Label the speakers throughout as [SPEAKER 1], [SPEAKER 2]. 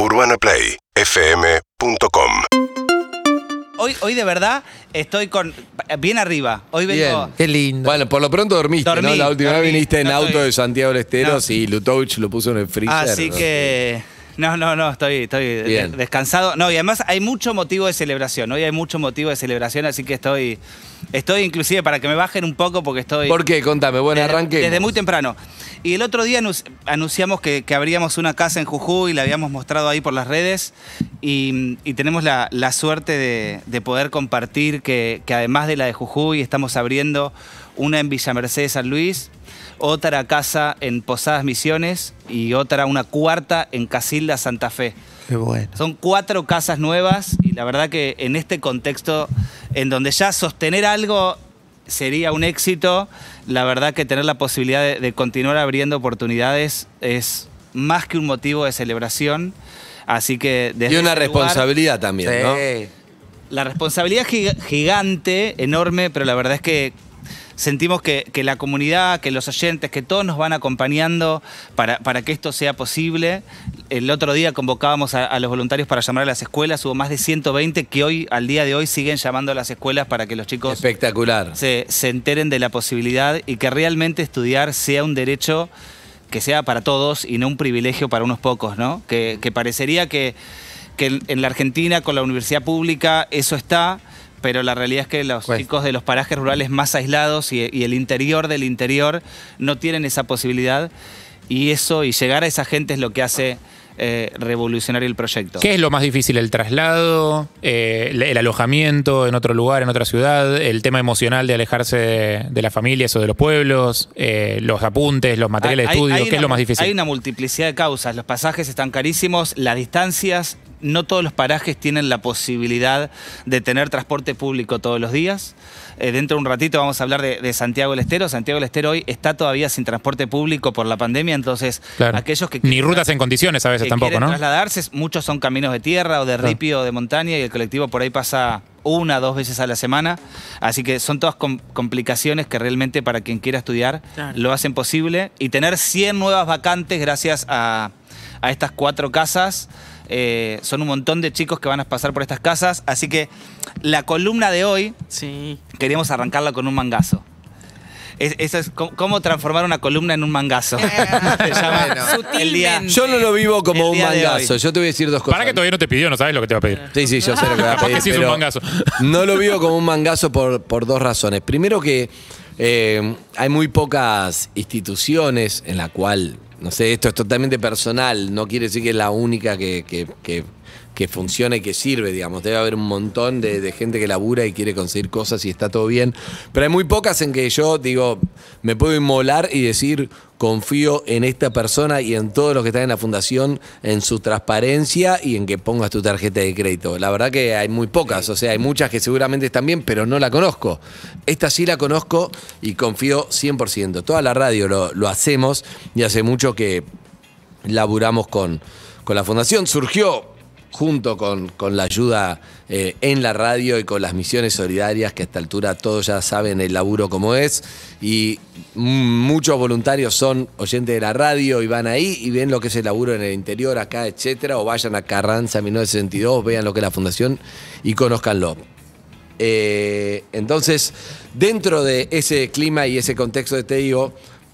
[SPEAKER 1] UrbanaPlayFM.com
[SPEAKER 2] Hoy, hoy de verdad estoy con bien arriba. Hoy vengo.
[SPEAKER 3] Bien, qué lindo.
[SPEAKER 4] Bueno, por lo pronto dormiste,
[SPEAKER 2] Dormí,
[SPEAKER 4] ¿no? La última
[SPEAKER 2] dormí.
[SPEAKER 4] vez viniste en
[SPEAKER 2] No
[SPEAKER 4] auto
[SPEAKER 2] estoy-
[SPEAKER 4] de Santiago del Estero
[SPEAKER 2] No.
[SPEAKER 4] y Lutovich lo puso en el freezer.
[SPEAKER 2] Así
[SPEAKER 4] ¿no?
[SPEAKER 2] que. No, no, no, estoy,
[SPEAKER 4] Bien.
[SPEAKER 2] descansado. No, y además hay mucho motivo de celebración. Hoy hay mucho motivo de celebración, así que estoy. Estoy inclusive para que me bajen un poco porque estoy.
[SPEAKER 4] ¿Por qué? Contame, buen arranque.
[SPEAKER 2] Desde muy temprano. Y el otro día anunciamos que, que abríamos una casa en Jujuy, la habíamos mostrado ahí por las redes y, y tenemos la, la suerte de, de poder compartir que, que además de la de Jujuy estamos abriendo una en Villa Mercedes San Luis, otra casa en Posadas Misiones y otra, una cuarta en Casilda Santa Fe.
[SPEAKER 3] Qué bueno.
[SPEAKER 2] Son cuatro casas nuevas y la verdad que en este contexto en donde ya sostener algo sería un éxito, la verdad que tener la posibilidad de, de continuar abriendo oportunidades es más que un motivo de celebración. Así que desde
[SPEAKER 4] Y una
[SPEAKER 2] lugar,
[SPEAKER 4] responsabilidad también, ¿no?
[SPEAKER 2] La responsabilidad es giga- gigante, enorme, pero la verdad es que sentimos que, que la comunidad, que los oyentes, que todos nos van acompañando para, para que esto sea posible. El otro día convocábamos a, a los voluntarios para llamar a las escuelas, hubo más de 120 que hoy, al día de hoy, siguen llamando a las escuelas para que los chicos
[SPEAKER 4] Espectacular.
[SPEAKER 2] se, se enteren de la posibilidad y que realmente estudiar sea un derecho que sea para todos y no un privilegio para unos pocos, ¿no? Que, que parecería que, que en- en la Argentina con la universidad pública eso está, pero la realidad es que los
[SPEAKER 3] Cuesta.
[SPEAKER 2] chicos de los parajes rurales más aislados y, y el interior del interior no tienen esa posibilidad y eso y llegar a esa gente es lo que hace eh, revolucionar el proyecto.
[SPEAKER 5] ¿Qué es lo más difícil? ¿El traslado? eh, el, el alojamiento en otro lugar, en otra ciudad? ¿El tema emocional de alejarse de, de las familias o de los pueblos? eh, ¿Los apuntes, los materiales de
[SPEAKER 2] Hay-
[SPEAKER 5] estudio?
[SPEAKER 2] hay
[SPEAKER 5] ¿Qué es
[SPEAKER 2] una-
[SPEAKER 5] lo más difícil?
[SPEAKER 2] Hay una multiplicidad de causas. Los pasajes están carísimos, las distancias, no todos los parajes tienen la posibilidad de tener transporte público todos los días. Eh, dentro de un ratito vamos a hablar de, de Santiago del Estero. Santiago del Estero hoy está todavía sin transporte público por la pandemia, entonces
[SPEAKER 5] Claro.
[SPEAKER 2] aquellos que
[SPEAKER 5] Ni
[SPEAKER 2] quieren-
[SPEAKER 5] rutas en condiciones a veces
[SPEAKER 2] que
[SPEAKER 5] tampoco,
[SPEAKER 2] quieren
[SPEAKER 5] ¿no?
[SPEAKER 2] trasladarse, muchos son caminos de tierra o de
[SPEAKER 5] Claro.
[SPEAKER 2] ripio o de montaña y el colectivo por ahí pasa una, dos veces a la semana. Así que son todas com- complicaciones que realmente para quien quiera estudiar
[SPEAKER 3] Claro.
[SPEAKER 2] lo hacen posible. Y tener 100 nuevas vacantes gracias a, a estas cuatro casas. Eh, son un montón de chicos que van a pasar por estas casas. Así que la columna de hoy
[SPEAKER 3] Sí.
[SPEAKER 2] queríamos arrancarla con un mangazo. Es- eso es cómo, transformar una columna en un mangazo. Se llama
[SPEAKER 3] Bueno.
[SPEAKER 2] el día.
[SPEAKER 4] Yo no lo vivo como un mangazo. Yo te voy a decir dos cosas.
[SPEAKER 5] Para que todavía no te pidió, no sabes lo que te va a pedir.
[SPEAKER 4] Sí, sí, yo sé lo que va a pedir,
[SPEAKER 5] sí es un
[SPEAKER 4] pero
[SPEAKER 5] mangazo.
[SPEAKER 4] No lo vivo como un mangazo por, por dos razones. Primero que eh, hay muy pocas instituciones en la cual, no sé, esto es totalmente personal, no quiere decir que es la única que, que, que- que funciona y que sirve, digamos. Debe haber un montón de, gente que labura y quiere conseguir cosas y está todo bien. Pero hay muy pocas en que yo, digo, me puedo inmolar y decir, confío en esta persona y en todos los que están en la fundación, en su transparencia y en que pongas tu tarjeta de crédito. La verdad que hay muy pocas, o sea, hay muchas que seguramente están bien, pero no la conozco. Esta sí la conozco y confío 100%. Toda la radio lo, lo hacemos y hace mucho que laburamos con, con la fundación. Surgió junto con, con la ayuda eh, en la radio y con las misiones solidarias, que a esta altura todos ya saben el laburo como es, y muchos voluntarios son oyentes de la radio y van ahí y ven lo que es el laburo en el interior, acá, etcétera, o vayan a Carranza 1962, vean lo que es la fundación y conózcanlo. Eh, entonces, dentro de ese clima y ese contexto te digo,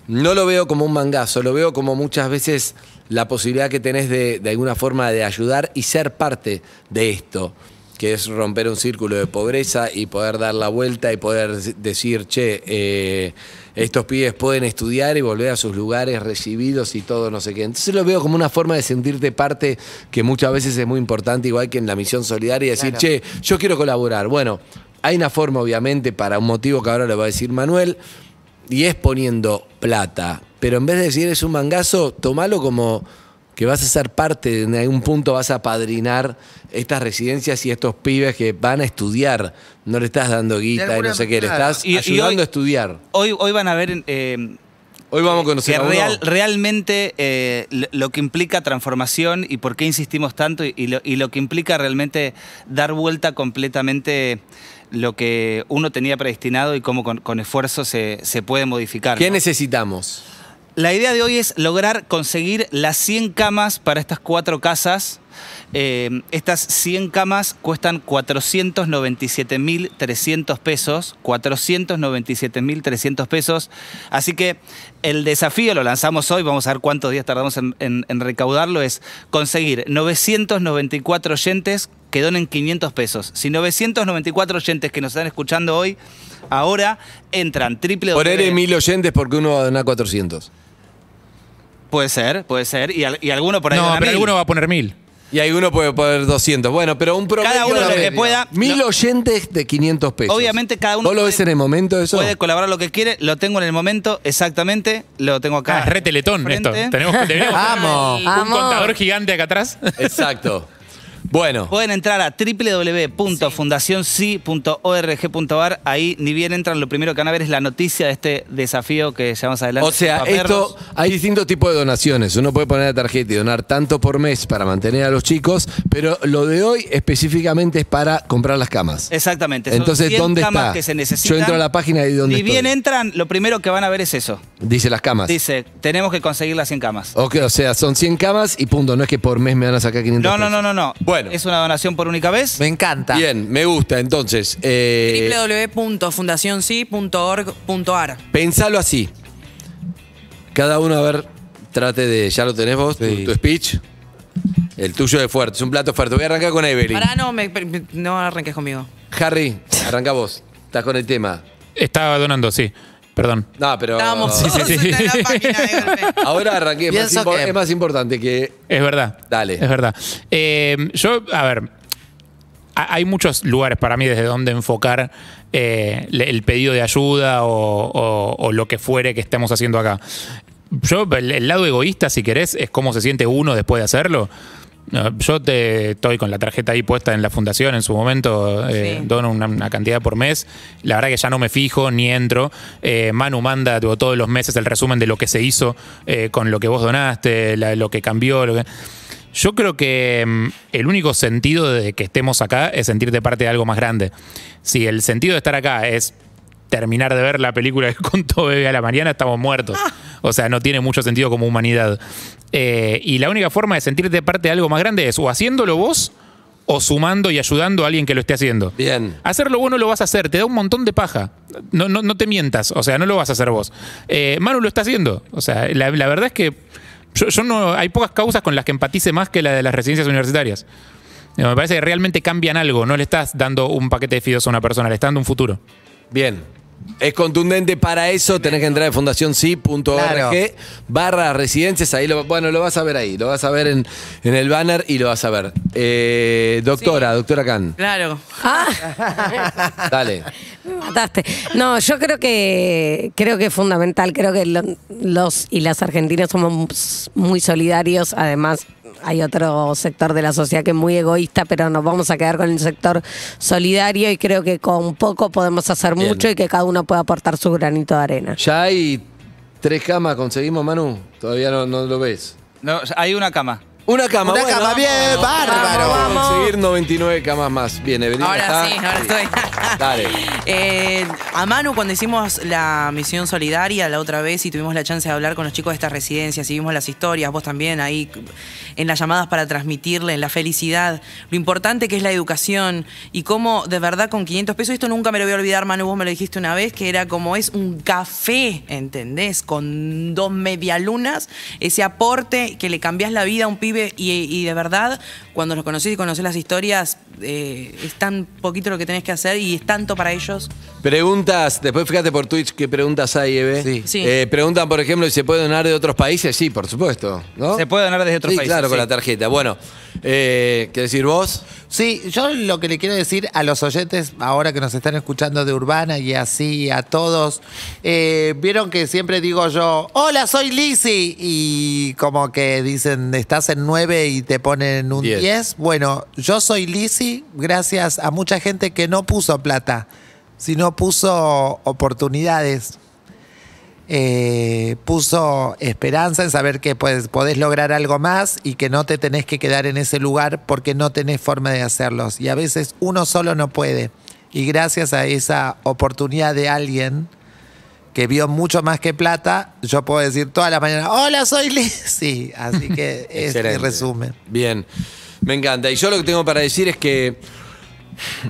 [SPEAKER 4] no lo veo como un mangazo, lo veo como muchas veces la posibilidad que tenés de, de alguna forma de ayudar y ser parte de esto, que es romper un círculo de pobreza y poder dar la vuelta y poder decir, che, eh, estos pibes pueden estudiar y volver a sus lugares recibidos y todo, no sé qué. Entonces lo veo como una forma de sentirte parte que muchas veces es muy importante, igual que en la misión solidaria, y decir,
[SPEAKER 3] Claro.
[SPEAKER 4] che, yo quiero colaborar. Bueno, hay una forma, obviamente, para un motivo que ahora le va a decir Manuel, y es poniendo plata. Pero en vez de decir es un mangazo, tomalo como que vas a ser parte, en algún punto vas a padrinar estas residencias y estos pibes que van a estudiar. No le estás dando guita y no sé qué, le estás
[SPEAKER 2] Y- y
[SPEAKER 4] ayudando
[SPEAKER 2] hoy-
[SPEAKER 4] a estudiar.
[SPEAKER 2] Hoy, hoy van a ver eh,
[SPEAKER 4] Hoy vamos a conocer
[SPEAKER 2] que
[SPEAKER 4] a
[SPEAKER 2] real- realmente eh, lo- lo que implica transformación y por qué insistimos tanto y, y lo, y lo que implica realmente dar vuelta completamente lo que uno tenía predestinado y cómo con, con esfuerzo se, se puede modificar.
[SPEAKER 4] ¿Qué
[SPEAKER 2] ¿no?
[SPEAKER 4] necesitamos?
[SPEAKER 2] La idea de hoy es lograr conseguir las 100 camas para estas cuatro casas. Eh, estas 100 camas cuestan 497.300 pesos. 497.300 pesos. Así que el desafío lo lanzamos hoy. Vamos a ver cuántos días tardamos en, en- en recaudarlo. Es conseguir 994 oyentes que donen 500 pesos. Si 994 oyentes que nos están escuchando hoy, ahora entran triple
[SPEAKER 4] Poner mil oyentes porque uno va a donar 400.
[SPEAKER 2] Puede ser, puede ser. Y, al- y alguno por ahí
[SPEAKER 5] No, pero
[SPEAKER 2] mil.
[SPEAKER 5] alguno va a poner mil.
[SPEAKER 4] Y alguno puede poner 200. Bueno, pero un promedio.
[SPEAKER 2] Cada uno lo que pueda.
[SPEAKER 4] Mil
[SPEAKER 2] No.
[SPEAKER 4] oyentes de 500 pesos.
[SPEAKER 2] Obviamente cada uno
[SPEAKER 4] ¿Vos lo
[SPEAKER 2] puede-
[SPEAKER 4] ves en el momento eso?
[SPEAKER 2] Puede colaborar lo que quiere, lo tengo en el momento exactamente, lo tengo acá.
[SPEAKER 5] Ah, es re teletón esto. Tenemos, tener
[SPEAKER 1] Vamos.
[SPEAKER 5] un
[SPEAKER 3] Vamos.
[SPEAKER 5] contador gigante acá atrás.
[SPEAKER 4] Exacto. Bueno,
[SPEAKER 2] Pueden entrar a www.fundacionsi.org.ar. Ahí ni bien entran, lo primero que van a ver es la noticia de este desafío que llevamos adelante.
[SPEAKER 4] o sea, esto hay distintos tipos de donaciones. Uno puede poner la tarjeta y donar tanto por mes para mantener a los chicos, pero lo de hoy específicamente es para comprar las camas.
[SPEAKER 2] Exactamente. son
[SPEAKER 4] Entonces,
[SPEAKER 2] 100
[SPEAKER 4] ¿dónde está?
[SPEAKER 2] que se necesitan.
[SPEAKER 4] Yo entro a la página y ¿dónde
[SPEAKER 2] Ni bien
[SPEAKER 4] estoy?
[SPEAKER 2] entran, lo primero que van a ver es eso.
[SPEAKER 4] Dice las camas.
[SPEAKER 2] Dice, tenemos que conseguir las 100 camas.
[SPEAKER 4] Ok, o sea, son 100 camas y punto. No es que por mes me van a sacar 500
[SPEAKER 2] No, no, no, no, no.
[SPEAKER 4] Bueno.
[SPEAKER 2] Es una donación por única vez.
[SPEAKER 1] Me encanta.
[SPEAKER 4] Bien, me gusta. Entonces, eh,
[SPEAKER 6] www.fundacionsi.org.ar
[SPEAKER 4] pensalo así. Cada uno, a ver, trate de. ¿Ya lo tenés vos? tu-
[SPEAKER 1] Sí.
[SPEAKER 4] Tu, speech. El tuyo es fuerte, es un plato fuerte. Voy a arrancar con Evelyn.
[SPEAKER 6] Pará, no, me- me- no arranques conmigo.
[SPEAKER 4] Harry, arranca vos. Estás con el tema.
[SPEAKER 5] Estaba donando, sí. Perdón.
[SPEAKER 4] No, pero.
[SPEAKER 6] Estábamos
[SPEAKER 5] Sí, sí,
[SPEAKER 6] todos
[SPEAKER 5] sí.
[SPEAKER 6] en la página de golpe.
[SPEAKER 4] Ahora arranqué. Es más,
[SPEAKER 1] Pienso que-
[SPEAKER 4] es más importante que.
[SPEAKER 5] Es verdad.
[SPEAKER 4] Dale.
[SPEAKER 5] Es verdad. Eh, yo, a ver, ha- hay muchos lugares para mí desde donde enfocar eh, le- el pedido de ayuda o, o- o lo que fuere que estemos haciendo acá. Yo, el, el lado egoísta, si querés, es cómo se siente uno después de hacerlo. No, Yo te estoy con la tarjeta ahí puesta en la fundación en su momento, eh,
[SPEAKER 6] Sí.
[SPEAKER 5] dono una, una cantidad por mes. La verdad que ya no me fijo ni entro. Eh, Manu manda tipo, todos los meses el resumen de lo que se hizo eh, con lo que vos donaste, la- lo que cambió. Lo que... Yo creo que mm, el único sentido de que estemos acá es sentirte parte de algo más grande. Si el sentido de estar acá es terminar de ver la película que contó Bebe a la mañana, estamos muertos. O sea, no tiene mucho sentido como humanidad. Eh, y la única forma de sentirte parte de algo más grande es o haciéndolo vos o sumando y ayudando a alguien que lo esté haciendo.
[SPEAKER 4] Bien.
[SPEAKER 5] Hacerlo vos no lo vas a hacer, te da un montón de paja. No, no, no te mientas, o sea, no lo vas a hacer vos. Eh, Manu lo está haciendo. O sea, la, la verdad es que yo, yo no. Hay pocas causas con las que empatice más que la de las residencias universitarias. Me parece que realmente cambian algo. No le estás dando un paquete de fideos a una persona, le estás dando un futuro.
[SPEAKER 4] Bien. Es contundente para eso, tenés que entrar en fundacionsi.org
[SPEAKER 1] Claro.
[SPEAKER 4] barra residencias, ahí lo, bueno, lo vas a ver ahí, lo vas a ver en, en el banner y lo vas a ver. Eh, doctora, doctora Khan,
[SPEAKER 6] Claro.
[SPEAKER 4] dale.
[SPEAKER 3] Me mataste. No, yo creo que creo que es fundamental. Creo que lo- los y las argentinas somos muy solidarios. Además, hay otro sector de la sociedad que es muy egoísta, pero nos vamos a quedar con el sector solidario y creo que con poco podemos hacer
[SPEAKER 4] Bien.
[SPEAKER 3] mucho y que cada uno pueda aportar su granito de arena.
[SPEAKER 4] ¿Ya hay tres camas conseguimos, Manu? Todavía no, no lo ves.
[SPEAKER 2] No, hay una cama.
[SPEAKER 4] Una cama,
[SPEAKER 1] Una
[SPEAKER 4] bueno,
[SPEAKER 1] cama, bien, bárbaro.
[SPEAKER 3] Vamos, vamos.
[SPEAKER 4] Conseguir 99 camas más. Bien, Evelyn.
[SPEAKER 6] Ahora
[SPEAKER 4] ¿está?
[SPEAKER 6] sí, ahora estoy.
[SPEAKER 4] Dale.
[SPEAKER 6] Eh, a Manu, cuando hicimos la misión solidaria la otra vez y tuvimos la chance de hablar con los chicos de estas residencias y vimos las historias, vos también ahí en las llamadas para transmitirle la felicidad, lo importante que es la educación y cómo de verdad con 500 pesos, esto nunca me lo voy a olvidar, Manu, vos me lo dijiste una vez, que era como es un café, ¿entendés? Con dos medialunas, ese aporte que le cambias la vida a un pibe y, y de verdad, cuando los conocés y conocés las historias, eh, es tan poquito lo que tenés que hacer y es tanto para ellos.
[SPEAKER 4] Preguntas, después fíjate por Twitch qué preguntas hay, Eve.
[SPEAKER 1] Sí.
[SPEAKER 6] Sí.
[SPEAKER 4] Eh, preguntan, por ejemplo, si se puede donar de otros países. Sí, por supuesto. ¿no?
[SPEAKER 2] Se puede donar desde otros
[SPEAKER 4] sí,
[SPEAKER 2] países,
[SPEAKER 4] claro, con la tarjeta. Bueno, eh, ¿qué decir vos?
[SPEAKER 1] Sí, yo lo que le quiero decir a los oyentes ahora que nos están escuchando de Urbana y así a todos, eh, vieron que siempre digo yo, hola, soy Lizzy, y como que dicen, estás en 9 y te ponen un
[SPEAKER 4] Diez.
[SPEAKER 1] 10. Bueno, yo soy Lizzy gracias a mucha gente que no puso plata, sino puso oportunidades. Eh, puso esperanza en saber que pues, podés lograr algo más y que no te tenés que quedar en ese lugar porque no tenés forma de hacerlos. Y a veces uno solo no puede. Y gracias a esa oportunidad de alguien que vio mucho más que plata, yo puedo decir toda la mañana, hola, soy Lizzy. Así que es mi
[SPEAKER 4] Excelente.
[SPEAKER 1] resumen.
[SPEAKER 4] Bien, me encanta. Y yo lo que tengo para decir es que.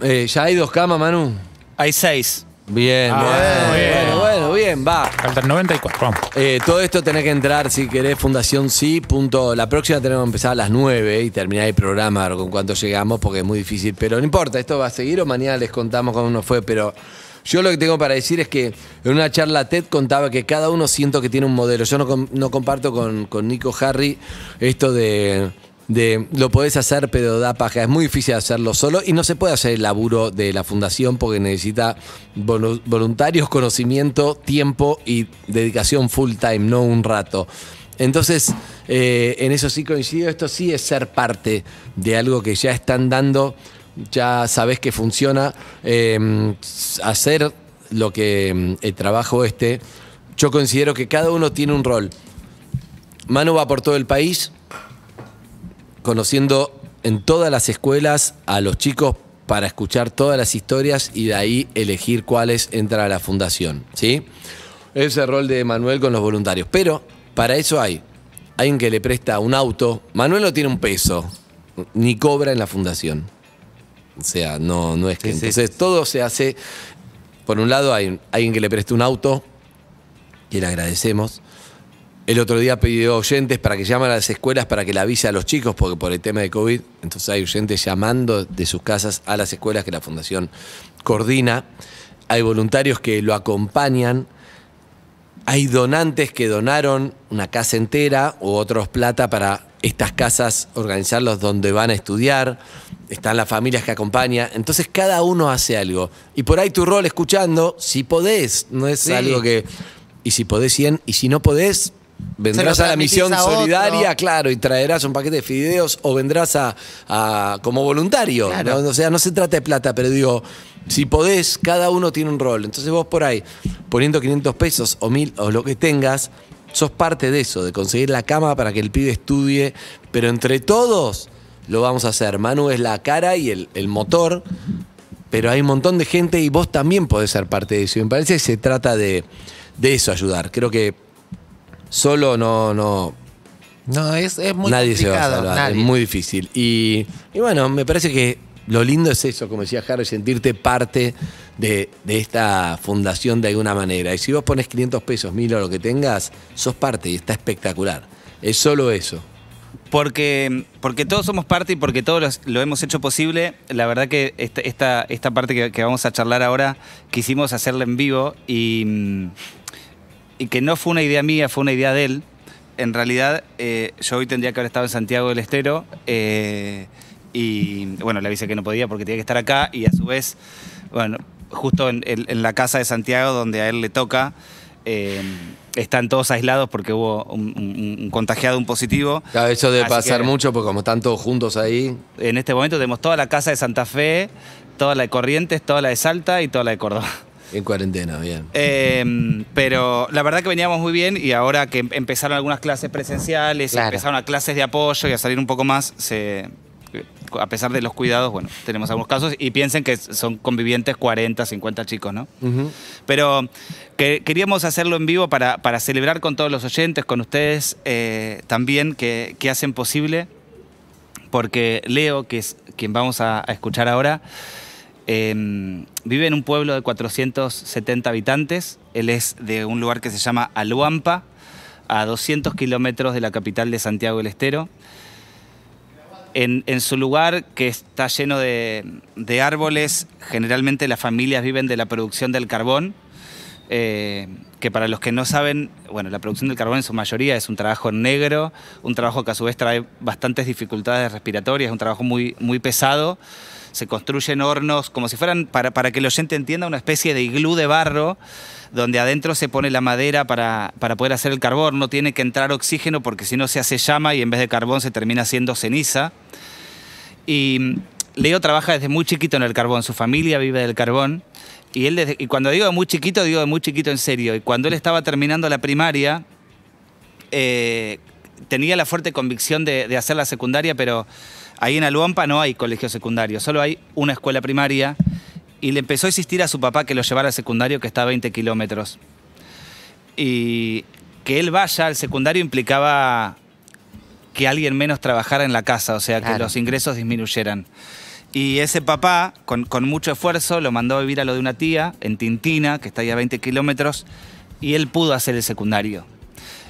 [SPEAKER 4] eh, ¿Ya hay dos camas, Manu?
[SPEAKER 2] Hay seis.
[SPEAKER 4] Bien,
[SPEAKER 5] Ah,
[SPEAKER 4] bueno, bueno, bien, va.
[SPEAKER 5] Faltan 94. Vamos.
[SPEAKER 4] Eh, todo esto tenés que entrar si querés Fundación Sí. Punto. La próxima tenemos que empezar a las 9 y terminar el programa con cuánto llegamos porque es muy difícil. Pero no importa, esto va a seguir o mañana les contamos cómo nos fue. Pero yo lo que tengo para decir es que en una charla TED contaba que cada uno siento que tiene un modelo. Yo no, no comparto con, con Nico Harry esto de, de lo podés hacer pero da paja. Es muy difícil hacerlo solo y no se puede hacer el laburo de la fundación porque necesita volu- voluntarios, conocimiento, tiempo y dedicación full time, no un rato. Entonces, eh, en eso sí coincido, esto sí es ser parte de algo que ya están dando, ya sabes que funciona, eh, hacer lo que mm, el trabajo este, yo considero que cada uno tiene un rol. Manu va por todo el país, conociendo en todas las escuelas a los chicos para escuchar todas las historias y de ahí elegir cuáles entran a la fundación. ¿sí? Ese es el rol de Manuel con los voluntarios. Pero para eso hay alguien que le presta un auto. Manuel no tiene un peso, ni cobra en la fundación. O sea, no, no es que.
[SPEAKER 1] Sí, sí.
[SPEAKER 4] Entonces todo se hace. Por un lado, hay alguien que le preste un auto, y le agradecemos. El otro día pidió oyentes para que llamen a las escuelas para que le avise a los chicos, porque por el tema de COVID, entonces hay oyentes llamando de sus casas a las escuelas que la Fundación coordina. Hay voluntarios que lo acompañan. Hay donantes que donaron una casa entera u otros plata para estas casas organizarlos donde van a estudiar. Están las familias que acompañan. Entonces cada uno hace algo. Y por ahí tu rol escuchando, si podés, no es
[SPEAKER 1] Sí.
[SPEAKER 4] algo que... Y si podés 100, y si no podés, vendrás a la misión
[SPEAKER 1] a
[SPEAKER 4] solidaria, claro, y traerás un paquete de fideos o vendrás a, a- como voluntario.
[SPEAKER 1] Claro.
[SPEAKER 4] ¿no? O sea, no se trata de plata, pero digo, si podés, cada uno tiene un rol. Entonces vos por ahí, poniendo 500 pesos o 1000 o lo que tengas, sos parte de eso, de conseguir la cama para que el pibe estudie, pero entre todos lo vamos a hacer. Manu es la cara y el, el motor, pero hay un montón de gente y vos también podés ser parte de eso. Y me parece que se trata de, de eso, ayudar. Creo que solo no, no,
[SPEAKER 1] No, es, es muy
[SPEAKER 4] nadie se va a
[SPEAKER 1] complicado.
[SPEAKER 4] salvar,
[SPEAKER 1] nadie.
[SPEAKER 4] es muy difícil. Y, y bueno, me parece que lo lindo es eso, como decía Harry, sentirte parte de, de esta fundación de alguna manera. Y si vos pones 500 pesos, mil o lo que tengas, sos parte y está espectacular. Es solo eso.
[SPEAKER 2] Porque, porque todos somos parte y porque todos los- lo hemos hecho posible. La verdad que esta, esta, esta parte que, que vamos a charlar ahora quisimos hacerla en vivo y, mm, y que no fue una idea mía, fue una idea de él. En realidad, eh, yo hoy tendría que haber estado en Santiago del Estero eh, y bueno, le avisé que no podía porque tenía que estar acá y a su vez, bueno, justo en, en- en la casa de Santiago donde a él le toca, eh, están todos aislados porque hubo un, un- un contagiado, un positivo.
[SPEAKER 4] Claro, eso debe
[SPEAKER 2] Así
[SPEAKER 4] pasar
[SPEAKER 2] que-
[SPEAKER 4] mucho porque como están todos juntos ahí,
[SPEAKER 2] en este momento tenemos toda la casa de Santa Fe, toda la de Corrientes, toda la de Salta y toda la de Córdoba.
[SPEAKER 4] En cuarentena, bien.
[SPEAKER 2] Eh, pero la verdad que veníamos muy bien y ahora que em- empezaron algunas clases presenciales, y
[SPEAKER 1] Claro.
[SPEAKER 2] empezaron a clases de apoyo y a salir un poco más, se, a pesar de los cuidados, bueno, tenemos algunos casos y piensen que son convivientes 40, 50 chicos, ¿no? Pero que, queríamos hacerlo en vivo para, para celebrar con todos los oyentes, con ustedes eh, también, que, que hacen posible, porque Leo, que es quien vamos a, a escuchar ahora, eh, vive en un pueblo de 470 habitantes. Él es de un lugar que se llama Aluampa, a 200 kilómetros de la capital de Santiago del Estero. En, su lugar, que está lleno de, de árboles, generalmente las familias viven de la producción del carbón, eh, que para los que no saben, bueno, la producción del carbón en su mayoría es un trabajo negro, un trabajo que a su vez trae bastantes dificultades respiratorias, un trabajo muy, muy pesado. Se construyen hornos como si fueran, para, para que el oyente entienda, una especie de iglú de barro, donde adentro se pone la madera para, para poder hacer el carbón. No tiene que entrar oxígeno porque si no se hace llama y en vez de carbón se termina haciendo ceniza. Y mm, Leo trabaja desde muy chiquito en el carbón, su familia vive del carbón. Y, él y cuando digo de muy chiquito, digo de muy chiquito en serio. Y cuando él estaba terminando la primaria, eh, tenía la fuerte convicción de, de hacer la secundaria, pero ahí en Aluampa no hay colegio secundario, solo hay una escuela primaria. Y le empezó a insistir a su papá que lo llevara al secundario, que está a 20 kilómetros. y que él vaya al secundario implicaba que alguien menos trabajara en la casa, o sea, que los ingresos disminuyeran. Y ese papá, con, con mucho esfuerzo, lo mandó a vivir a lo de una tía en Tintina, que está ahí a 20 kilómetros, y él pudo hacer el secundario.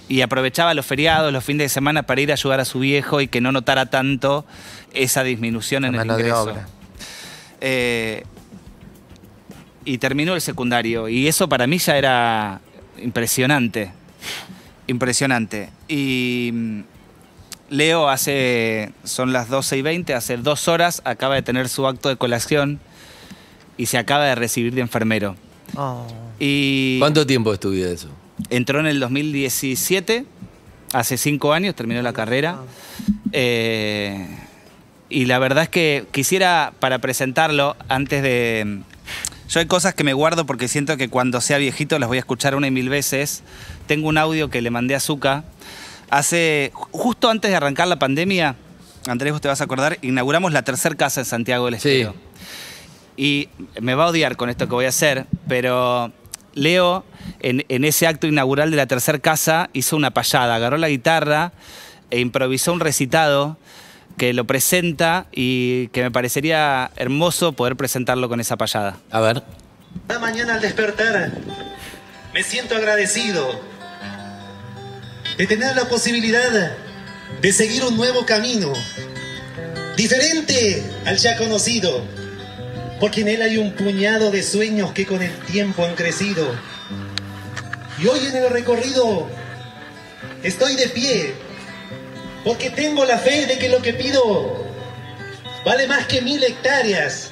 [SPEAKER 2] Y aprovechaba los feriados, los fines de semana para ir a ayudar a su viejo y que no notara tanto esa disminución en el
[SPEAKER 1] mano de
[SPEAKER 2] ingreso.
[SPEAKER 1] obra.
[SPEAKER 2] Eh, y terminó el secundario. Y eso para mí ya era impresionante. Impresionante. Y mm, Leo hace, son las 12 y 20, hace dos horas acaba de tener su acto de colación y se acaba de recibir de enfermero.
[SPEAKER 1] Oh.
[SPEAKER 2] Y
[SPEAKER 4] ¿Cuánto tiempo estudió eso?
[SPEAKER 2] Entró en el 2017, hace cinco años, terminó la carrera. Eh, y la verdad es que quisiera, para presentarlo, antes de... Yo hay cosas que me guardo porque siento que cuando sea viejito las voy a escuchar una y mil veces. Tengo un audio que le mandé a Zuka. Hace, justo antes de arrancar la pandemia, Andrés, vos te vas a acordar, inauguramos la tercera casa en Santiago del
[SPEAKER 4] Sí.
[SPEAKER 2] Estero. Y me va a odiar con esto que voy a hacer, pero Leo, en, en ese acto inaugural de la tercera casa, hizo una payada, agarró la guitarra e improvisó un recitado que lo presenta y que me parecería hermoso poder presentarlo con esa payada.
[SPEAKER 4] A ver.
[SPEAKER 7] Cada mañana al despertar me siento agradecido de tener la posibilidad de seguir un nuevo camino, diferente al ya conocido, porque en él hay un puñado de sueños que con el tiempo han crecido. Y hoy en el recorrido estoy de pie, porque tengo la fe de que lo que pido vale más que mil hectáreas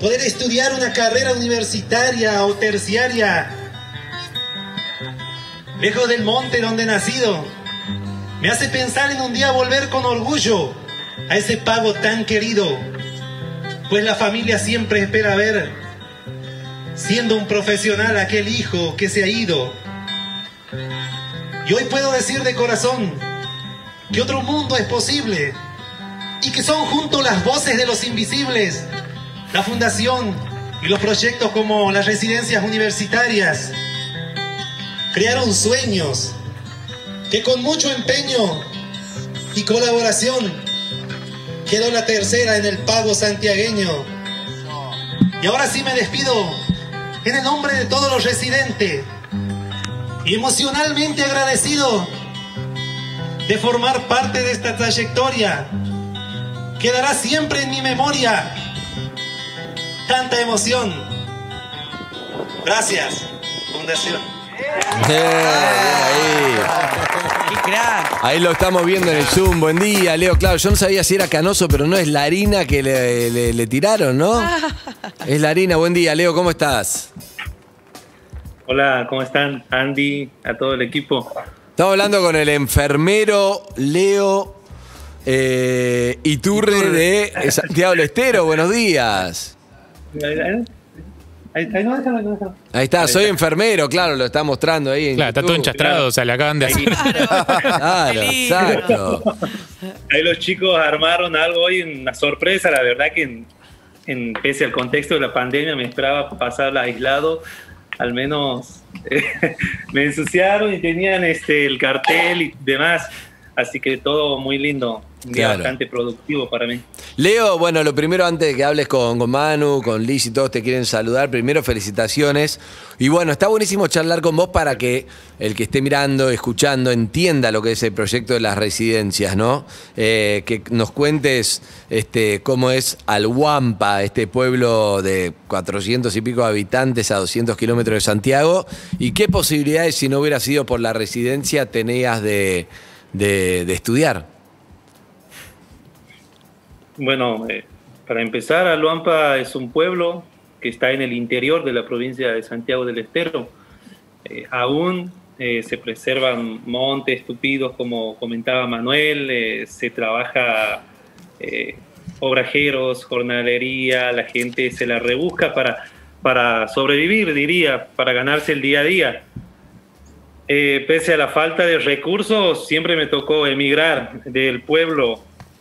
[SPEAKER 7] poder estudiar una carrera universitaria o terciaria, lejos del monte donde he nacido, me hace pensar en un día volver con orgullo a ese pago tan querido, pues la familia siempre espera ver, siendo un profesional, aquel hijo que se ha ido. Y hoy puedo decir de corazón que otro mundo es posible y que son junto las voces de los invisibles la fundación y los proyectos como las residencias universitarias crearon sueños que con mucho empeño y colaboración quedó la tercera en el pago santiagueño. Y ahora sí me despido en el nombre de todos los residentes y emocionalmente agradecido de formar parte de esta trayectoria. Quedará siempre en mi memoria tanta emoción. Gracias, Fundación.
[SPEAKER 4] Bien, ahí.
[SPEAKER 6] ¡Qué crack!
[SPEAKER 4] Ahí lo estamos viendo en el Zoom. Buen día, Leo. Claro, yo no sabía si era canoso, pero no es la harina que le, le- le tiraron, ¿no? Es la harina. Buen día, Leo. ¿Cómo estás?
[SPEAKER 8] Hola, ¿cómo están? Andy, a todo el equipo.
[SPEAKER 4] Estamos hablando con el enfermero Leo eh, Iturre de Santiago del Estero. Buenos días.
[SPEAKER 8] Ahí, no, déjalo, déjalo.
[SPEAKER 4] Ahí está, soy enfermero, claro, lo está mostrando ahí. En
[SPEAKER 5] Claro, está todo enchastrado, o sea, le acaban de hacer.
[SPEAKER 4] Claro, exacto.
[SPEAKER 8] Ahí los chicos armaron algo hoy, una sorpresa, la verdad que en, en- pese al contexto de la pandemia me esperaba pasarla aislado, al menos eh, me ensuciaron y tenían este el cartel y demás, así que todo muy lindo, un día
[SPEAKER 4] Claro.
[SPEAKER 8] bastante productivo para mí.
[SPEAKER 4] Leo, bueno, lo primero antes de que hables con, con Manu, con Liz y todos te quieren saludar, primero felicitaciones. Y bueno, está buenísimo charlar con vos para que el que esté mirando, escuchando, entienda lo que es el proyecto de las residencias, ¿no? Eh, que nos cuentes este, cómo es Alhuampa, este pueblo de 400 y pico habitantes a 200 kilómetros de Santiago, y qué posibilidades, si no hubiera sido por la residencia, tenías de, de- de estudiar.
[SPEAKER 8] Bueno, eh, para empezar, Aluampa es un pueblo que está en el interior de la provincia de Santiago del Estero. Eh, aún eh, se preservan montes tupidos, como comentaba Manuel, eh, se trabaja obrajeros, jornalería, la gente se la rebusca para, para sobrevivir, diría, para ganarse el día a día. Eh, pese a la falta de recursos, siempre me tocó emigrar del pueblo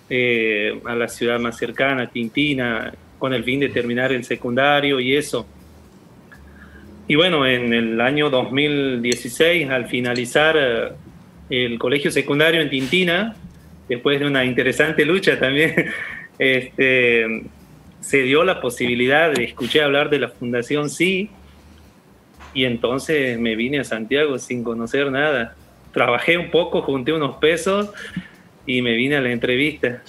[SPEAKER 8] eh, a la ciudad más cercana, Tintina, con el fin de terminar el secundario y eso. y bueno, en el año 2016, al finalizar eh, el colegio secundario en Tintina, después de una interesante lucha también, este, se dio la posibilidad de escuchar hablar de la Fundación Sí, y entonces me vine a Santiago sin conocer nada. Trabajé un poco, junté unos pesos y me vine a la entrevista.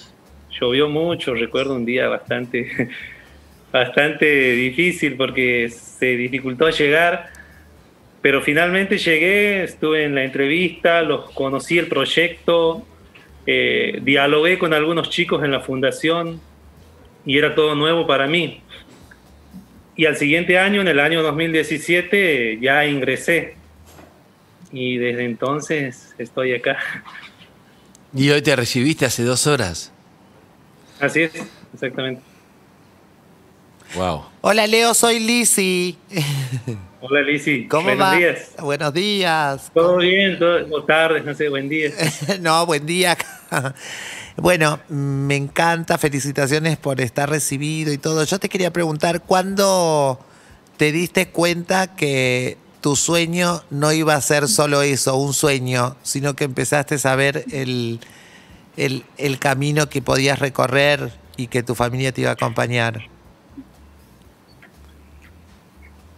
[SPEAKER 8] Llovió mucho, recuerdo un día bastante, bastante difícil porque se dificultó llegar, pero finalmente llegué, estuve en la entrevista, los conocí el proyecto, eh, dialogué con algunos chicos en la fundación y era todo nuevo para mí. Y al siguiente año, en el año 2017, ya ingresé. Y desde entonces estoy acá.
[SPEAKER 4] Y hoy te recibiste hace dos horas.
[SPEAKER 8] Así es, exactamente.
[SPEAKER 4] Wow.
[SPEAKER 1] Hola Leo, soy Lisi.
[SPEAKER 8] Hola Lisi.
[SPEAKER 1] ¿Cómo
[SPEAKER 8] Buenos
[SPEAKER 1] va?
[SPEAKER 8] días.
[SPEAKER 1] Buenos días.
[SPEAKER 8] Todo bien, todo, o tardes, no sé, buen día.
[SPEAKER 1] no, buen día. Bueno, me encanta, felicitaciones por estar recibido y todo. Yo te quería preguntar, ¿cuándo te diste cuenta que tu sueño no iba a ser solo eso, un sueño, sino que empezaste a ver el, el, camino que podías recorrer y que tu familia te iba a acompañar?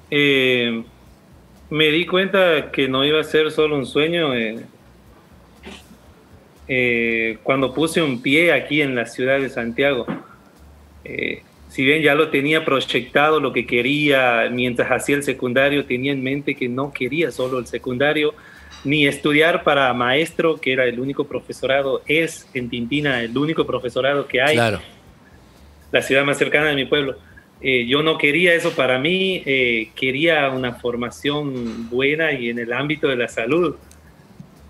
[SPEAKER 8] Eh, me di cuenta que no iba a ser solo un sueño eh, eh, cuando puse un pie aquí en la ciudad de Santiago. Eh, si bien ya lo tenía proyectado, lo que quería mientras hacía el secundario, tenía en mente que no quería solo el secundario, ni estudiar para maestro, que era el único profesorado, es en Tintina el único profesorado que hay,
[SPEAKER 4] Claro.
[SPEAKER 8] la ciudad más cercana de mi pueblo. Eh, yo no quería eso para mí, eh, quería una formación buena y en el ámbito de la salud.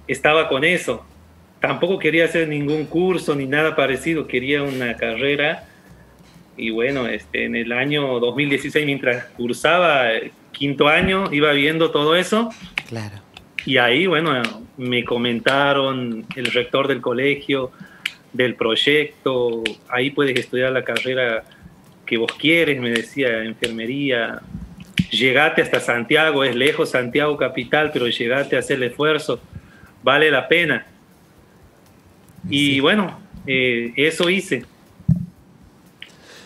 [SPEAKER 8] Estaba con eso. Tampoco quería hacer ningún curso ni nada parecido, quería una carrera. Y bueno, este, en el año 2016, mientras cursaba el quinto año, iba viendo todo eso.
[SPEAKER 1] Claro.
[SPEAKER 8] Y ahí, bueno, me comentaron el rector del colegio, del proyecto, ahí puedes estudiar la carrera que vos quieres, me decía, enfermería. Llegate hasta Santiago, es lejos Santiago capital, pero llegate a hacer el esfuerzo, vale la pena. Y bueno, eh, eso hice.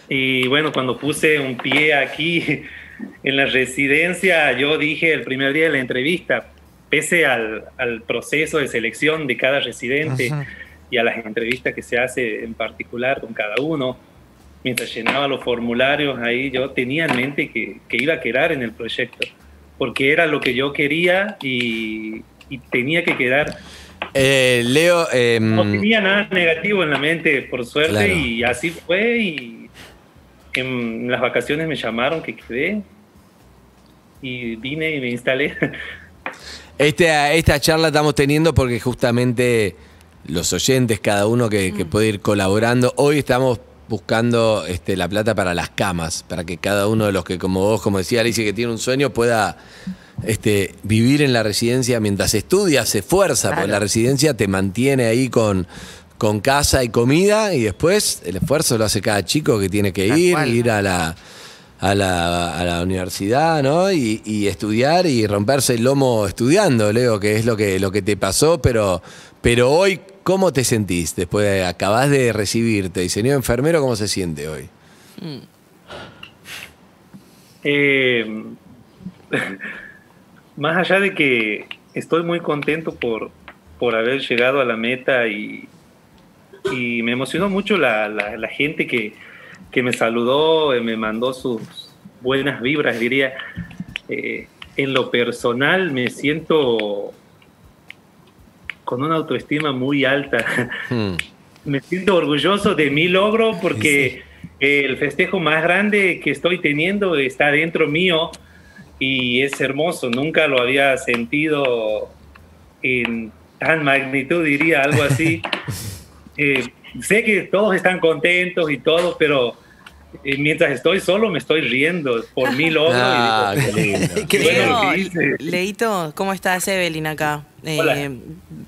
[SPEAKER 8] Y bueno, cuando puse un pie aquí en la residencia, yo dije el primer día de la entrevista, pese al, al proceso de selección de cada residente
[SPEAKER 1] Ajá.
[SPEAKER 8] y a las entrevistas que se hace en particular con cada uno, mientras llenaba los formularios ahí, yo tenía en mente que, que iba a quedar en el proyecto, porque era lo que yo quería y, y tenía que quedar.
[SPEAKER 4] Eh, Leo, eh,
[SPEAKER 8] No tenía nada negativo en la mente, por suerte,
[SPEAKER 4] Claro.
[SPEAKER 8] y así fue. Y en las vacaciones me llamaron que quedé. Y vine y me instalé.
[SPEAKER 4] Este- esta charla estamos teniendo porque justamente los oyentes, cada uno que, que puede ir colaborando, hoy estamos buscando este, la plata para las camas, para que cada uno de los que, como vos, como decía Alicia, que tiene un sueño, pueda este, vivir en la residencia mientras estudia, se esfuerza, porque la residencia te mantiene ahí con, con casa y comida, y después el esfuerzo lo hace cada chico que tiene que
[SPEAKER 1] Tal
[SPEAKER 4] ir,
[SPEAKER 1] cual.
[SPEAKER 4] ir a la, a la, a la universidad, ¿no? Y, y estudiar y romperse el lomo estudiando, Leo, que es lo que, lo que te pasó, pero, pero hoy, ¿cómo te sentís? Después de acabás de recibirte, diseñador enfermero, ¿cómo se siente hoy?
[SPEAKER 8] Eh, más allá de que estoy muy contento por, por haber llegado a la meta y, y me emocionó mucho la, la- la gente que, que me saludó, eh, me mandó sus buenas vibras, diría. Eh, en lo personal me siento con una autoestima muy alta.
[SPEAKER 4] Hmm.
[SPEAKER 8] me siento orgulloso de mi logro porque el festejo más grande que estoy teniendo está dentro mío y es hermoso. Nunca lo había sentido en tan magnitud, diría algo así. Eh, sé que todos están contentos y todo, pero eh, mientras estoy solo me estoy riendo por mi logro. y
[SPEAKER 4] Ah,
[SPEAKER 8] bueno.
[SPEAKER 6] Leito, ¿cómo estás? Evelyn acá. Eh,
[SPEAKER 8] Hola.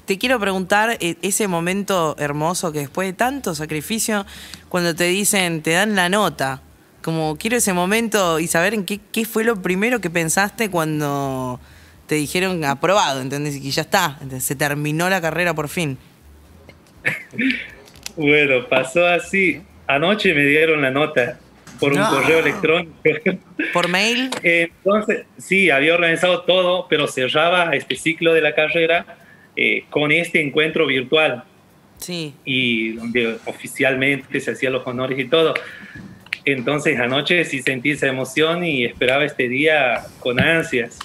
[SPEAKER 6] te quiero preguntar ese momento hermoso que después de tanto sacrificio, cuando te dicen, te dan la nota Como quiero ese momento y saber en qué, qué fue lo primero que pensaste cuando te dijeron aprobado, ¿entendés? Y ya está, ¿entendés? se terminó la carrera por fin.
[SPEAKER 8] Bueno, pasó así. Anoche me dieron la nota por un correo electrónico.
[SPEAKER 6] ¿Por mail?
[SPEAKER 8] Entonces, sí, había organizado todo, pero cerraba este ciclo de la carrera eh, con este encuentro virtual
[SPEAKER 6] Sí.
[SPEAKER 8] y donde oficialmente se hacían los honores y todo. Entonces anoche sí sentí esa emoción y esperaba este día con ansias.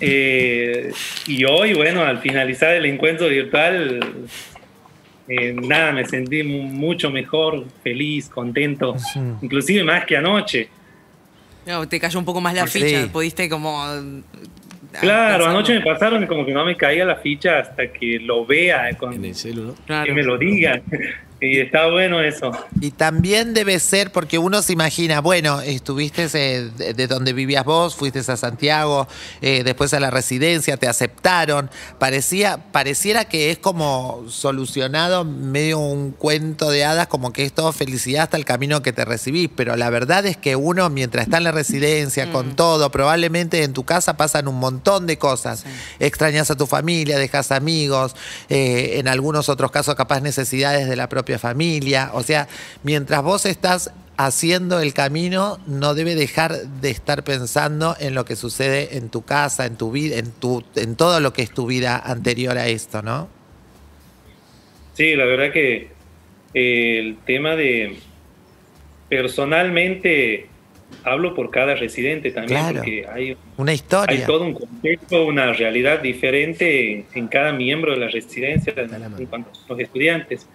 [SPEAKER 8] Eh, y hoy, bueno, al finalizar el encuentro virtual, eh, nada, me sentí mu- mucho mejor, feliz, contento, inclusive más que anoche.
[SPEAKER 6] No, te cayó un poco más la
[SPEAKER 1] Sí.
[SPEAKER 6] ficha, pudiste como... eh,
[SPEAKER 8] Claro,
[SPEAKER 6] alcanzarlo.
[SPEAKER 8] anoche me pasaron y como que no me caía la ficha hasta que lo vea, con,
[SPEAKER 4] En el celu, ¿no?
[SPEAKER 6] Claro.
[SPEAKER 8] que me lo digan. Y está bueno eso.
[SPEAKER 1] Y también debe ser porque uno se imagina, bueno, estuviste eh, de, de donde vivías vos, fuiste a Santiago, eh, después a la residencia, te aceptaron. Parecía, pareciera que es como solucionado medio un cuento de hadas, como que es todo felicidad hasta el camino que te recibís. Pero la verdad es que uno, mientras está en la residencia, con todo, probablemente en tu casa pasan un montón de cosas. Extrañas a tu familia, dejas amigos, eh, en algunos otros casos capaz necesidades de la propia familia. O sea, mientras vos estás haciendo el camino, no debe dejar de estar pensando en lo que sucede en tu casa, en tu vida, en tu, en todo lo que es tu vida anterior a esto, ¿no?
[SPEAKER 8] Sí, la verdad que eh, el tema de personalmente hablo por cada residente también,
[SPEAKER 1] Claro.
[SPEAKER 8] porque hay,
[SPEAKER 1] Una
[SPEAKER 8] hay
[SPEAKER 1] historia.
[SPEAKER 8] todo un contexto, una realidad diferente en, en cada miembro de la residencia en, en cuanto a los estudiantes.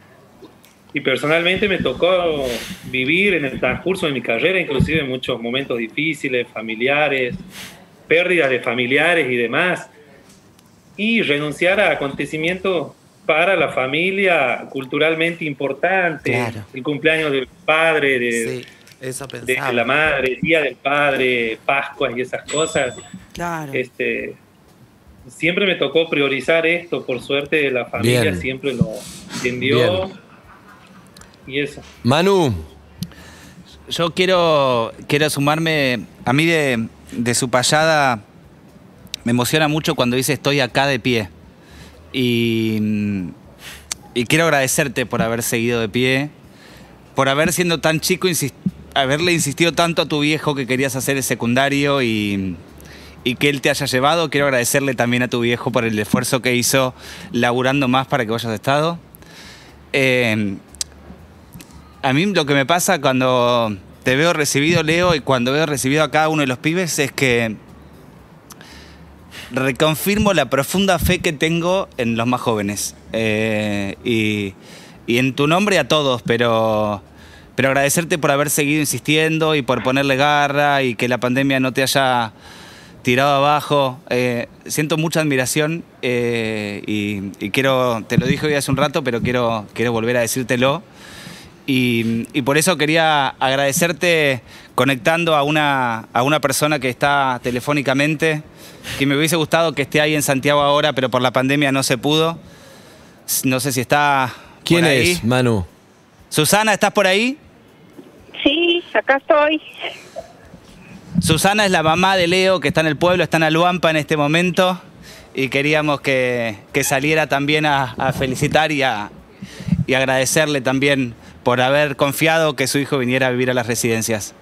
[SPEAKER 8] Y personalmente me tocó vivir en el transcurso de mi carrera, inclusive muchos momentos difíciles, familiares, pérdidas de familiares y demás, y renunciar a acontecimientos para la familia culturalmente importantes,
[SPEAKER 1] Claro.
[SPEAKER 8] el cumpleaños del padre, de,
[SPEAKER 1] Sí,
[SPEAKER 8] la madre, Día del Padre, Pascuas y esas cosas.
[SPEAKER 6] Claro.
[SPEAKER 8] Este, siempre me tocó priorizar esto, por suerte la familia
[SPEAKER 4] Bien.
[SPEAKER 8] siempre lo entendió. Y eso.
[SPEAKER 4] Manu,
[SPEAKER 2] Yo quiero, quiero sumarme, a mí de, de su payada me emociona mucho cuando dice estoy acá de pie. Y, y quiero agradecerte por haber seguido de pie, por haber siendo tan chico, haberle insistido tanto a tu viejo que querías hacer el secundario y, y que él te haya llevado. Quiero agradecerle también a tu viejo por el esfuerzo que hizo laburando más para que vos hayas estado. Eh, a mí lo que me pasa cuando te veo recibido, Leo, y cuando veo recibido a cada uno de los pibes es que reconfirmo la profunda fe que tengo en los más jóvenes. Eh, y, en tu nombre a todos, pero, pero agradecerte por haber seguido insistiendo y por ponerle garra y que la pandemia no te haya tirado abajo. Eh, siento mucha admiración eh, y, y quiero, te lo dije hoy hace un rato, pero quiero, quiero volver a decírtelo. Y, y por eso quería agradecerte conectando a una, a una persona que está telefónicamente, que me hubiese gustado que esté ahí en Santiago ahora, pero por la pandemia no se pudo. No sé si está. por
[SPEAKER 4] ¿quién
[SPEAKER 2] ahí.
[SPEAKER 4] es, Manu?
[SPEAKER 2] Susana, ¿estás por ahí?
[SPEAKER 9] Sí, acá estoy.
[SPEAKER 2] Susana es la mamá de Leo, que está en el pueblo, está en Aluampa en este momento. Y queríamos que, que saliera también a, a felicitar y a y agradecerle también por haber confiado que su hijo viniera a vivir a las residencias.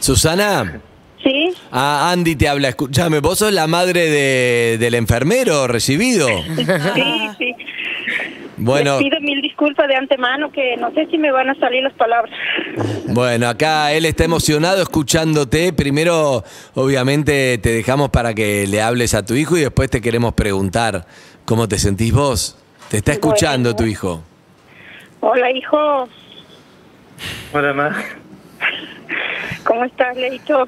[SPEAKER 4] Susana.
[SPEAKER 9] Sí,
[SPEAKER 4] Ah, Andy te habla. Escúchame, vos sos la madre de- del enfermero recibido.
[SPEAKER 9] sí, sí.
[SPEAKER 4] Bueno,
[SPEAKER 9] Les pido mil disculpas de antemano que no sé si me van a salir las palabras.
[SPEAKER 4] bueno, acá él está emocionado escuchándote. Primero, obviamente, te dejamos para que le hables a tu hijo y después te queremos preguntar cómo te sentís vos. Te está escuchando
[SPEAKER 9] Bueno.
[SPEAKER 4] tu hijo.
[SPEAKER 9] Hola, hijo.
[SPEAKER 8] Hola, ma.
[SPEAKER 9] ¿Cómo estás, Leito?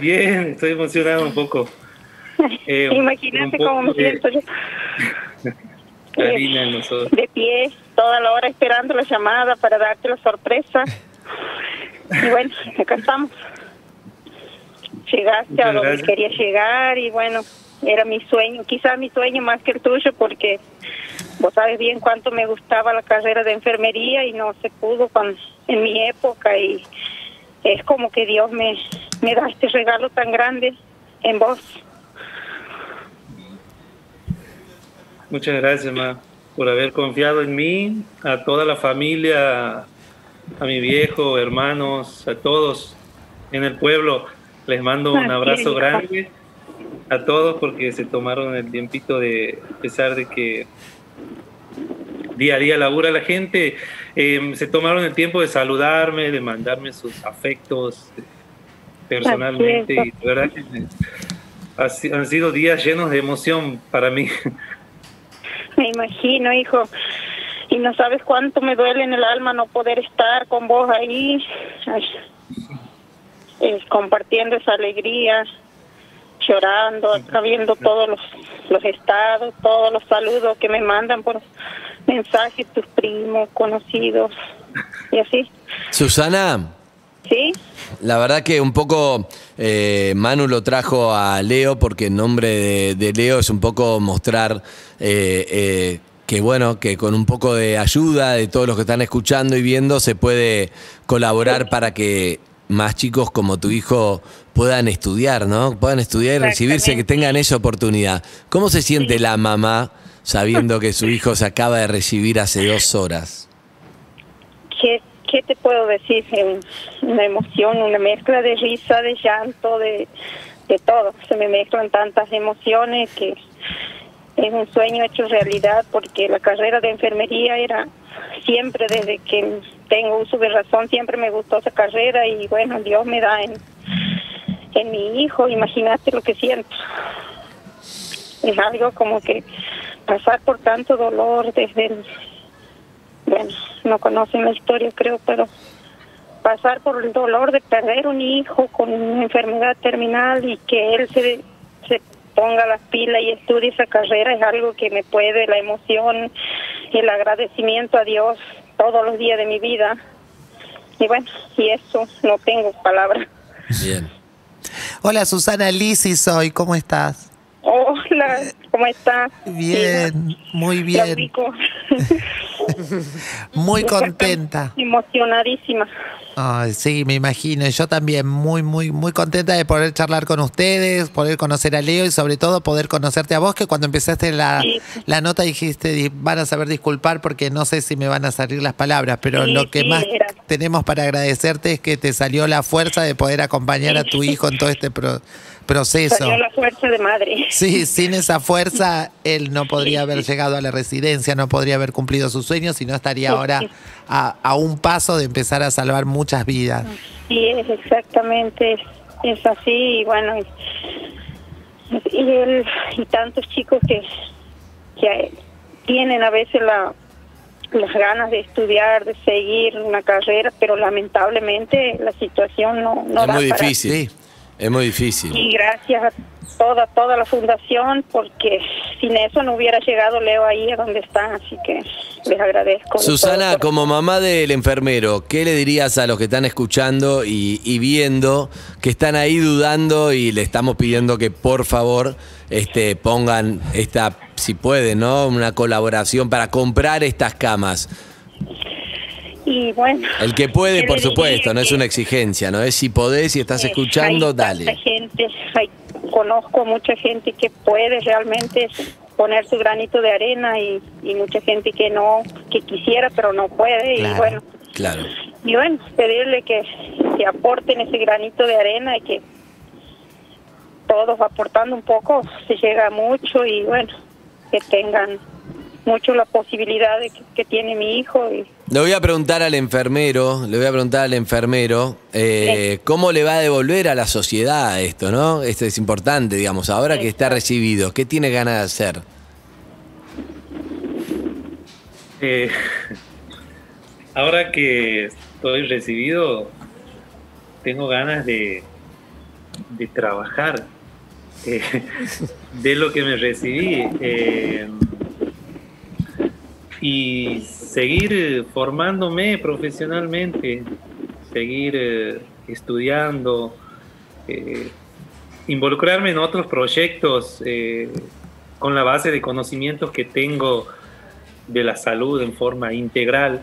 [SPEAKER 8] Bien, estoy emocionado un poco. Eh,
[SPEAKER 9] Imagínate cómo me siento yo.
[SPEAKER 8] Karina nosotros.
[SPEAKER 9] De pie, toda la hora esperando la llamada para darte la sorpresa. Y bueno, acá estamos. Llegaste
[SPEAKER 8] Muchas
[SPEAKER 9] a donde
[SPEAKER 8] gracias.
[SPEAKER 9] quería llegar y bueno, era mi sueño, quizás mi sueño más que el tuyo porque vos sabes bien cuánto me gustaba la carrera de enfermería y no se pudo con, en mi época y es como que Dios me, me da este regalo tan grande en vos.
[SPEAKER 8] Muchas gracias, ma, por haber confiado en mí, a toda la familia, a mi viejo, hermanos, a todos en el pueblo. Les mando un abrazo grande a todos porque se tomaron el tiempito de, a pesar de que día a día labura la gente, eh, se tomaron el tiempo de saludarme, de mandarme sus afectos eh, personalmente. Y de verdad que han sido días llenos de emoción para mí.
[SPEAKER 9] Me imagino, hijo. Y no sabes cuánto me duele en el alma no poder estar con vos ahí, eh, compartiendo esa alegría, llorando, acá viendo todos los, los estados, todos los saludos que me mandan por mensajes tus primos, conocidos, y así.
[SPEAKER 4] Susana,
[SPEAKER 9] ¿Sí?
[SPEAKER 4] la verdad que un poco eh, Manu lo trajo a Leo porque en nombre de, de Leo es un poco mostrar eh, eh, que bueno, que con un poco de ayuda de todos los que están escuchando y viendo se puede colaborar para que más chicos como tu hijo puedan estudiar, ¿no? Puedan estudiar y recibirse, que tengan esa oportunidad. ¿Cómo se siente la mamá sabiendo que su hijo se acaba de recibir hace dos horas?
[SPEAKER 9] ¿Qué, qué te puedo decir? Una emoción, una mezcla de risa, de llanto, de, de todo. Se me mezclan tantas emociones que es un sueño hecho realidad porque la carrera de enfermería era siempre desde que tengo uso de razón, siempre me gustó esa carrera y bueno, Dios me da en, en mi hijo, imagínate lo que siento. Es algo como que pasar por tanto dolor desde el bueno, no conocen la historia creo, pero pasar por el dolor de perder un hijo con una enfermedad terminal y que él se, se ponga las pilas y estudie esa carrera es algo que me puede, la emoción, el agradecimiento a Dios todos los días de mi vida. Y bueno, y eso no tengo palabras.
[SPEAKER 4] Bien.
[SPEAKER 1] Hola Susana Lisi soy, ¿cómo estás?
[SPEAKER 9] Hola, ¿cómo estás?
[SPEAKER 1] Bien, muy bien, muy contenta.
[SPEAKER 9] Emocionadísima.
[SPEAKER 1] Ay, sí, me imagino. Yo también muy, muy, muy contenta de poder charlar con ustedes, poder conocer a Leo y sobre todo poder conocerte a vos, que cuando empezaste la,
[SPEAKER 9] Sí.
[SPEAKER 1] la nota dijiste, "Di- van a saber disculpar porque no sé si me van a salir las palabras, pero
[SPEAKER 9] Sí,
[SPEAKER 1] lo que
[SPEAKER 9] sí,
[SPEAKER 1] más
[SPEAKER 9] era.
[SPEAKER 1] tenemos para agradecerte es que te salió la fuerza de poder acompañar a tu hijo en todo este pro- proceso.
[SPEAKER 9] Salió la fuerza de madre.
[SPEAKER 1] Sí, sin esa fuerza él no podría haber llegado a la residencia, no podría haber cumplido sus sueños y no estaría ahora a, a un paso de empezar a salvar muchas vidas.
[SPEAKER 9] Sí, es exactamente, es, es así y bueno, y, y él y tantos chicos que, que tienen a veces la, las ganas de estudiar, de seguir una carrera, pero lamentablemente la situación no, no
[SPEAKER 4] es
[SPEAKER 9] da
[SPEAKER 4] muy
[SPEAKER 9] para-
[SPEAKER 4] difícil.
[SPEAKER 1] Sí.
[SPEAKER 4] Es muy difícil.
[SPEAKER 9] Y gracias a toda, toda la fundación, porque sin eso no hubiera llegado Leo ahí a donde está, así que les agradezco. de
[SPEAKER 4] Susana,
[SPEAKER 9] todo
[SPEAKER 4] como mamá del enfermero, ¿qué le dirías a los que están escuchando y, y viendo que están ahí dudando y le estamos pidiendo que por favor este, pongan esta, si pueden, ¿no? Una colaboración para comprar estas camas.
[SPEAKER 9] Y bueno.
[SPEAKER 4] El que puede,
[SPEAKER 9] ¿qué
[SPEAKER 4] por supuesto, no es una exigencia, ¿no? Es si podés, si estás
[SPEAKER 9] Eh,
[SPEAKER 4] escuchando,
[SPEAKER 9] hay
[SPEAKER 4] dale.
[SPEAKER 9] gente, hay- conozco mucha gente que puede realmente poner su granito de arena y, y mucha gente que no, que quisiera pero no puede
[SPEAKER 1] Claro.
[SPEAKER 9] y bueno,
[SPEAKER 4] Claro.
[SPEAKER 9] y bueno, pedirle que, que aporten ese granito de arena y que todos aportando un poco se llega mucho y bueno, que tengan mucho la posibilidad de que, que tiene mi hijo y
[SPEAKER 4] Le voy a preguntar al enfermero, le voy a preguntar al enfermero, eh, ¿cómo le va a devolver a la sociedad esto, no? Esto es importante, digamos, ahora que está recibido, ¿qué tiene ganas de hacer?
[SPEAKER 8] Eh, ahora que estoy recibido, tengo ganas de, de trabajar eh, de lo que me recibí eh, y seguir eh, formándome profesionalmente, seguir eh, estudiando, eh, involucrarme en otros proyectos con la base de conocimientos que tengo de la salud en forma integral.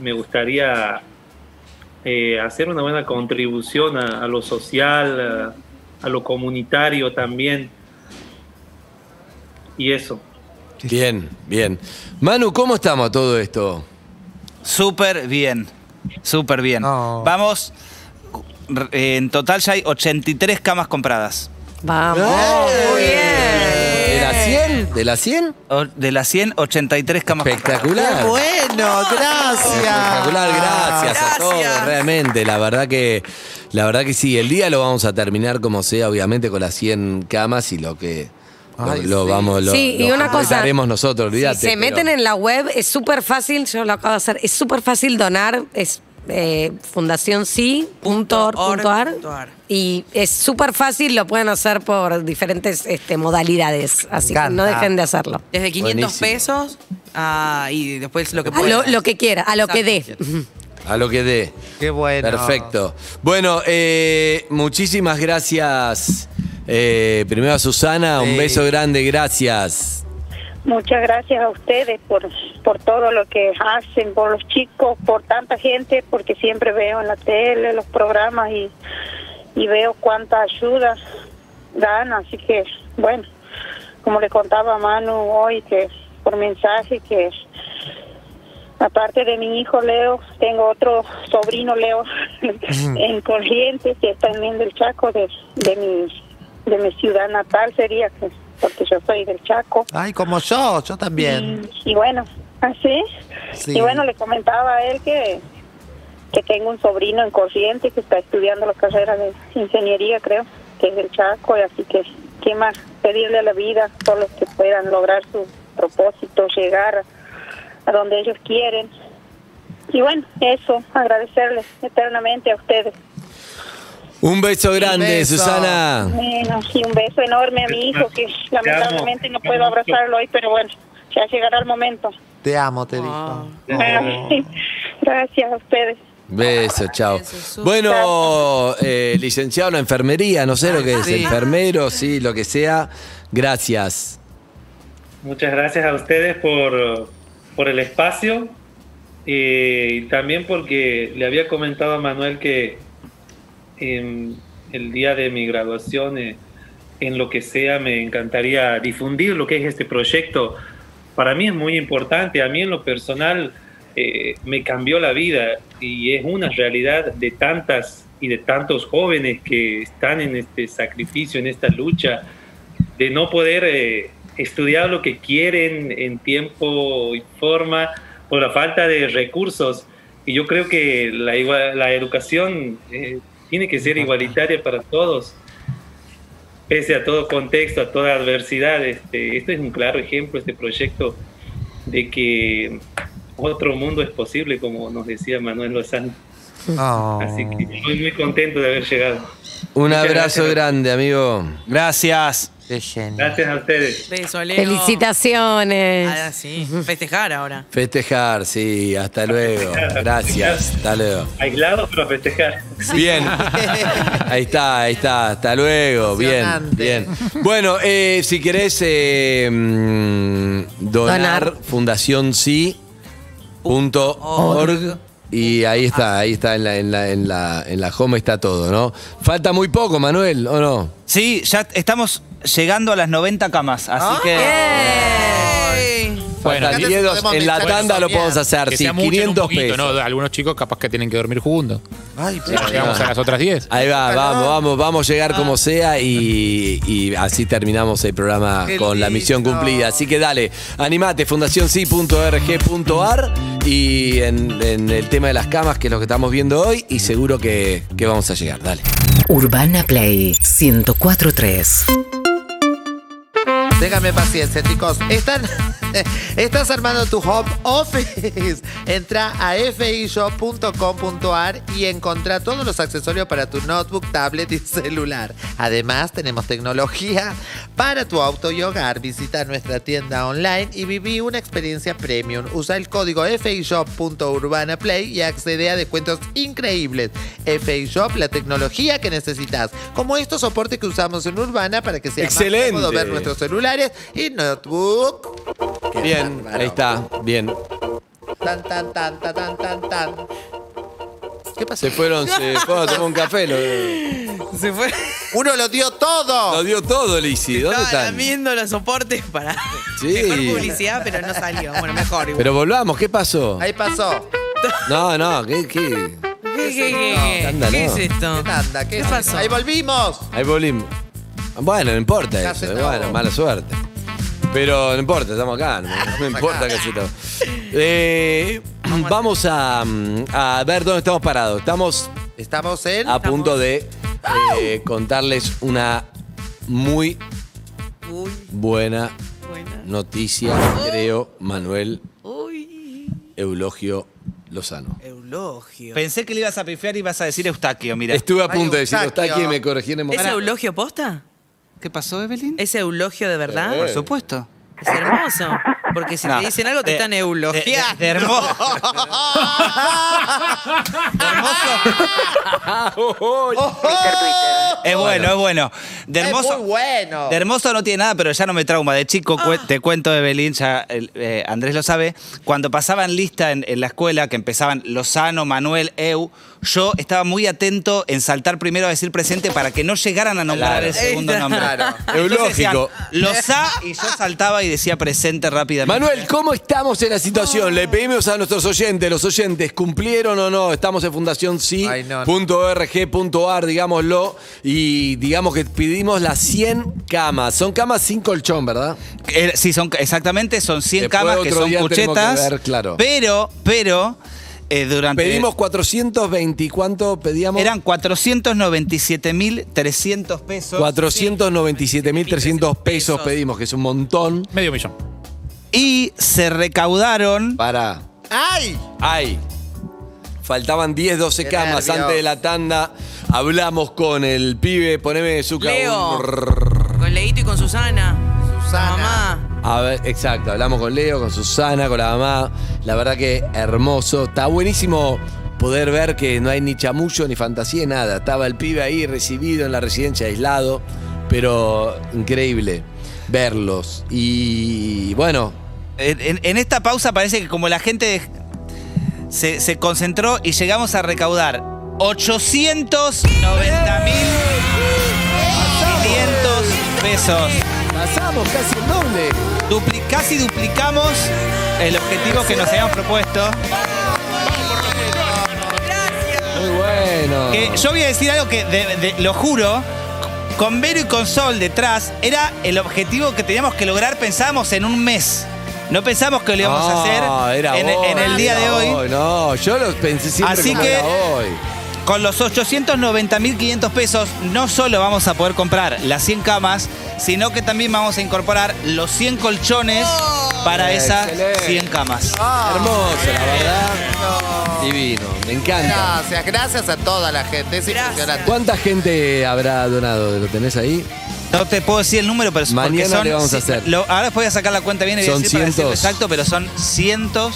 [SPEAKER 8] Me gustaría hacer una buena contribución a, lo social, a lo comunitario también. Y eso.
[SPEAKER 4] Bien, bien. Manu, ¿cómo estamos a todo esto?
[SPEAKER 2] Súper bien. Súper bien.
[SPEAKER 1] No.
[SPEAKER 2] Vamos. eh, En total ya hay 83 camas compradas.
[SPEAKER 3] Vamos.
[SPEAKER 4] ¡Eh!
[SPEAKER 3] Muy
[SPEAKER 4] ¿De la
[SPEAKER 3] bien.
[SPEAKER 4] 100? ¿De la 100?
[SPEAKER 2] O- De las 100, 83 camas
[SPEAKER 4] Espectacular.
[SPEAKER 1] ¡Qué bueno! ¡Gracias!
[SPEAKER 4] Espectacular, gracias, a
[SPEAKER 6] Gracias.
[SPEAKER 4] todos, realmente, la verdad que la verdad que sí, el día lo vamos a terminar como sea, obviamente con las 100 camas y lo que
[SPEAKER 1] Ay,
[SPEAKER 4] lo
[SPEAKER 1] sí.
[SPEAKER 4] vamos lo,
[SPEAKER 3] Sí, y
[SPEAKER 4] lo
[SPEAKER 3] una cosa,
[SPEAKER 4] haremos nosotros, olvídate.
[SPEAKER 3] Si se
[SPEAKER 4] pero-
[SPEAKER 3] meten en la web, es súper fácil, yo lo acabo de hacer, es súper fácil donar, es eh, fundacionsi.org.ar
[SPEAKER 6] Punto
[SPEAKER 3] y es súper fácil, lo pueden hacer por diferentes este, modalidades, así que no dejen de hacerlo.
[SPEAKER 6] Desde 500
[SPEAKER 4] Buenísimo.
[SPEAKER 6] pesos ah, y después lo que
[SPEAKER 3] A
[SPEAKER 6] puedan.
[SPEAKER 3] lo, lo que quiera, a lo que dé.
[SPEAKER 4] A lo que dé.
[SPEAKER 1] ¡Qué bueno!
[SPEAKER 4] Perfecto. Bueno, eh, muchísimas gracias. Eh, primero a Susana, un
[SPEAKER 1] Sí.
[SPEAKER 4] beso grande, gracias.
[SPEAKER 9] Muchas gracias a ustedes por, por todo lo que hacen, por los chicos, por tanta gente, porque siempre veo en la tele los programas y, y veo cuánta ayuda dan, así que bueno, como le contaba a Manu hoy, que por mensaje que aparte de mi hijo Leo, tengo otro sobrino Leo en Corrientes, que es también del Chaco, de, de mi de mi ciudad natal sería, que- porque yo soy del Chaco.
[SPEAKER 1] Ay, como yo, yo también.
[SPEAKER 9] Y, y bueno, así.
[SPEAKER 1] Sí.
[SPEAKER 9] Y bueno, le comentaba a él que, que tengo un sobrino en Corrientes que está estudiando la carrera de ingeniería, creo, que es del Chaco, y así que, ¿qué más? Pedirle a la vida a todos los que puedan lograr su propósito, llegar a donde ellos quieren. Y bueno, eso, agradecerles eternamente a ustedes.
[SPEAKER 4] Un beso grande,
[SPEAKER 1] beso.
[SPEAKER 4] Susana.
[SPEAKER 9] Bueno, y un beso enorme a mi hijo, que lamentablemente no puedo abrazarlo hoy, pero bueno, ya llegará el momento.
[SPEAKER 1] Te amo, te dijo.
[SPEAKER 9] Gracias a ustedes.
[SPEAKER 4] Beso, chao.
[SPEAKER 6] Beso, Sus.
[SPEAKER 4] Bueno, eh, licenciado en enfermería, no sé lo que es,
[SPEAKER 1] sí.
[SPEAKER 4] enfermero, sí, lo que sea. Gracias.
[SPEAKER 8] Muchas gracias a ustedes por, por el espacio eh, y también porque le había comentado a Manuel que em, el día de mi graduación, eh, en lo que sea, me encantaría difundir lo que es este proyecto. Para mí es muy importante, a mí en lo personal eh, me cambió la vida y es una realidad de tantas y de tantos jóvenes que están en este sacrificio, en esta lucha de no poder eh, estudiar lo que quieren en tiempo y forma por la falta de recursos. Y yo creo que la, la educación eh, tiene que ser igualitaria para todos, pese a todo contexto, a toda adversidad. Este, este es un claro ejemplo, este proyecto, de que otro mundo es posible, como nos decía Manuel Lozano.
[SPEAKER 1] Oh.
[SPEAKER 8] Así que estoy muy contento de haber llegado.
[SPEAKER 4] Un
[SPEAKER 8] Muchas
[SPEAKER 4] abrazo
[SPEAKER 8] gracias.
[SPEAKER 4] grande, amigo.
[SPEAKER 2] Gracias.
[SPEAKER 1] Qué genio.
[SPEAKER 8] Gracias a ustedes.
[SPEAKER 6] Beso, Leo.
[SPEAKER 3] Felicitaciones.
[SPEAKER 6] Ah, sí. Festejar ahora.
[SPEAKER 4] Festejar, sí, hasta luego. Gracias, hasta luego.
[SPEAKER 8] Aislados, pero festejar.
[SPEAKER 4] Bien, ahí está, ahí está, hasta luego, bien, bien. Bueno, eh, si querés eh, mm, donar,
[SPEAKER 3] Donar.
[SPEAKER 4] fundacionsi.org y ahí está, ahí está en la, en, la, en, la, en la home está todo, ¿no? Falta muy poco, Manuel, ¿o no?
[SPEAKER 2] Sí, ya estamos llegando a las 90 camas, así
[SPEAKER 1] Ah.
[SPEAKER 2] que...
[SPEAKER 4] 10,
[SPEAKER 1] podemos
[SPEAKER 4] en la tanda lo podemos hacer,
[SPEAKER 5] Que
[SPEAKER 4] sí,
[SPEAKER 5] sea mucho en un
[SPEAKER 4] 500
[SPEAKER 5] poquito,
[SPEAKER 4] pesos.
[SPEAKER 5] ¿no? Algunos chicos capaz que tienen que dormir juntos.
[SPEAKER 1] Ay,
[SPEAKER 5] Ya Llegamos a las otras 10.
[SPEAKER 4] Ahí va, vamos, vamos, vamos a llegar como sea y, y así terminamos el programa
[SPEAKER 1] Qué
[SPEAKER 4] con la misión cumplida. Así que dale, animate, fundacionsi.org.ar y en, en el tema de las camas, que es lo que estamos viendo hoy, y seguro que, que vamos a llegar. Dale.
[SPEAKER 10] Urbana Play 1043.
[SPEAKER 1] Ténganme paciencia, chicos. Estás armando tu home office. Entra a fishop.com.ar y encontrá todos los accesorios para tu notebook, tablet y celular. Además, tenemos tecnología para tu auto y hogar. Visita nuestra tienda online y viví una experiencia premium. Usa el código fishop.urbanaplay y accede a descuentos increíbles. FIShop, la tecnología que necesitas. Como estos soportes que usamos en Urbana para que sea
[SPEAKER 4] Excelente.
[SPEAKER 1] más cómodo ver nuestros celulares y notebook.
[SPEAKER 4] Bien,
[SPEAKER 1] bárbaro.
[SPEAKER 4] ahí está, bien.
[SPEAKER 1] Tan, tan, tan, tan, tan, tan, tan. ¿Qué pasó?
[SPEAKER 4] Se fueron, se fueron a tomar un café. Lo,
[SPEAKER 6] Se fue.
[SPEAKER 1] Uno lo dio todo.
[SPEAKER 4] lo dio todo, Lizzy. ¿Dónde
[SPEAKER 6] Estaba
[SPEAKER 4] están?
[SPEAKER 6] lamiendo los soportes para
[SPEAKER 4] Sí.
[SPEAKER 6] mejor publicidad, pero no salió. Bueno, mejor igual.
[SPEAKER 4] Pero volvamos, ¿qué pasó?
[SPEAKER 1] Ahí pasó.
[SPEAKER 4] No, no, ¿qué? qué?
[SPEAKER 6] ¿Qué, qué, qué, qué?
[SPEAKER 4] Anda,
[SPEAKER 6] ¿Qué
[SPEAKER 4] no.
[SPEAKER 6] es esto?
[SPEAKER 1] ¿Qué anda? ¿Qué,
[SPEAKER 6] ¿Qué
[SPEAKER 1] es?
[SPEAKER 6] pasó?
[SPEAKER 1] Ahí volvimos.
[SPEAKER 4] Ahí volvimos. Bueno, no importa
[SPEAKER 1] Casi
[SPEAKER 4] eso,
[SPEAKER 1] todo.
[SPEAKER 4] bueno, mala suerte. Pero no importa, estamos acá, no, no me importa casi todo. Eh, vamos a, mm, a ver dónde estamos parados. Estamos
[SPEAKER 1] Estamos en.
[SPEAKER 4] a punto de eh, contarles una muy
[SPEAKER 6] Uy,
[SPEAKER 4] buena
[SPEAKER 6] buena.
[SPEAKER 4] noticia, creo, Manuel
[SPEAKER 6] Uy,
[SPEAKER 4] Eulogio Lozano.
[SPEAKER 6] Eulogio.
[SPEAKER 2] Pensé que le ibas a pifiar y ibas a decir Eustaquio, mira.
[SPEAKER 4] Estuve a punto de decir,
[SPEAKER 1] Eustaquio.
[SPEAKER 4] y me corregí en el
[SPEAKER 6] ¿Es
[SPEAKER 4] momento.
[SPEAKER 6] Eulogio posta?
[SPEAKER 2] ¿Qué pasó, Evelyn?
[SPEAKER 6] ¿Es Eulogio de verdad?
[SPEAKER 4] Eh.
[SPEAKER 2] Por supuesto.
[SPEAKER 6] Es hermoso. Porque si
[SPEAKER 2] No.
[SPEAKER 6] te dicen algo te
[SPEAKER 2] De-
[SPEAKER 6] están
[SPEAKER 2] De, de-
[SPEAKER 6] eulogiando.
[SPEAKER 2] de hermoso. Es bueno, es bueno. De hermoso.
[SPEAKER 1] Es muy bueno.
[SPEAKER 2] De hermoso no tiene nada, pero ya no me trauma. De chico, cue- te cuento, Evelyn, ya eh, Andrés lo sabe. Cuando pasaban lista en, en la escuela, que empezaban Lozano, Manuel, Eu, yo estaba muy atento en saltar primero a decir presente para que no llegaran a nombrar
[SPEAKER 4] Claro.
[SPEAKER 2] el segundo
[SPEAKER 6] Claro.
[SPEAKER 2] nombre. Entonces decían,
[SPEAKER 4] Eulógico.
[SPEAKER 2] Lozá, y yo saltaba y decía presente rápidamente.
[SPEAKER 4] Manuel, ¿cómo estamos en la situación? Le pedimos a nuestros oyentes, los oyentes, ¿cumplieron o no? Estamos en Fundación Sí,
[SPEAKER 1] Ay, no, no.
[SPEAKER 4] punto .org, punto .ar, digámoslo, y digamos que pedimos las 100 camas. Son camas sin colchón, ¿verdad?
[SPEAKER 2] Eh, sí, son, exactamente, son 100
[SPEAKER 4] Después
[SPEAKER 2] camas que
[SPEAKER 4] otro
[SPEAKER 2] son
[SPEAKER 4] día tenemos que
[SPEAKER 2] cuchetas.
[SPEAKER 4] ver, claro.
[SPEAKER 2] Pero, pero, eh, durante.
[SPEAKER 4] Pedimos 420, ¿y ¿cuánto pedíamos?
[SPEAKER 2] Eran 497.300 pesos.
[SPEAKER 4] 497.300 pesos pedimos, que es un montón.
[SPEAKER 5] Medio millón.
[SPEAKER 2] Y se recaudaron.
[SPEAKER 4] Para.
[SPEAKER 1] ¡Ay!
[SPEAKER 4] ¡Ay! Faltaban 10, 12
[SPEAKER 1] Qué
[SPEAKER 4] camas
[SPEAKER 1] nervios.
[SPEAKER 4] antes de la tanda. Hablamos con el pibe, poneme su
[SPEAKER 6] Leo. Con Leito y con Susana.
[SPEAKER 1] Susana.
[SPEAKER 6] Mamá.
[SPEAKER 4] A ver, exacto, hablamos con Leo, con Susana, con la mamá. La verdad que hermoso. Está buenísimo poder ver que no hay ni chamullo ni fantasía ni nada. Estaba el pibe ahí recibido en la residencia aislado, pero increíble verlos. Y bueno,
[SPEAKER 2] En, en- en esta pausa parece que como la gente se, se concentró y llegamos a recaudar 890.500 pesos.
[SPEAKER 4] pasamos casi el doble.
[SPEAKER 2] Dupli- casi duplicamos el objetivo que nos habíamos propuesto.
[SPEAKER 4] Muy bueno.
[SPEAKER 2] Que yo voy a decir algo que de- de- lo juro. Con Vero y con Sol detrás era el objetivo que teníamos que lograr, pensábamos en un mes. No pensamos que lo íbamos a
[SPEAKER 4] No,
[SPEAKER 2] hacer
[SPEAKER 4] era
[SPEAKER 2] en,
[SPEAKER 4] hoy,
[SPEAKER 2] en el día de
[SPEAKER 4] era
[SPEAKER 2] hoy.
[SPEAKER 4] No, yo lo pensé siempre
[SPEAKER 2] Así
[SPEAKER 4] como
[SPEAKER 2] que-
[SPEAKER 4] era hoy.
[SPEAKER 2] Con los 890.500 pesos no solo vamos a poder comprar las 100 camas, sino que también vamos a incorporar los 100 colchones para esas
[SPEAKER 4] Excelente.
[SPEAKER 2] 100 camas.
[SPEAKER 4] Hermoso, la verdad. Divino, me encanta.
[SPEAKER 1] Gracias, gracias a toda la gente. Es
[SPEAKER 6] Gracias.
[SPEAKER 1] impresionante.
[SPEAKER 4] ¿Cuánta gente habrá donado? ¿Lo tenés ahí?
[SPEAKER 2] No te puedo decir el número, pero porque
[SPEAKER 4] Mañana
[SPEAKER 2] son,
[SPEAKER 4] le vamos a
[SPEAKER 2] sí,
[SPEAKER 4] hacer.
[SPEAKER 2] lo- ahora voy a sacar la cuenta bien y voy a
[SPEAKER 4] Son
[SPEAKER 2] decir para decirlo
[SPEAKER 4] cientos.
[SPEAKER 2] exacto, pero son cientos.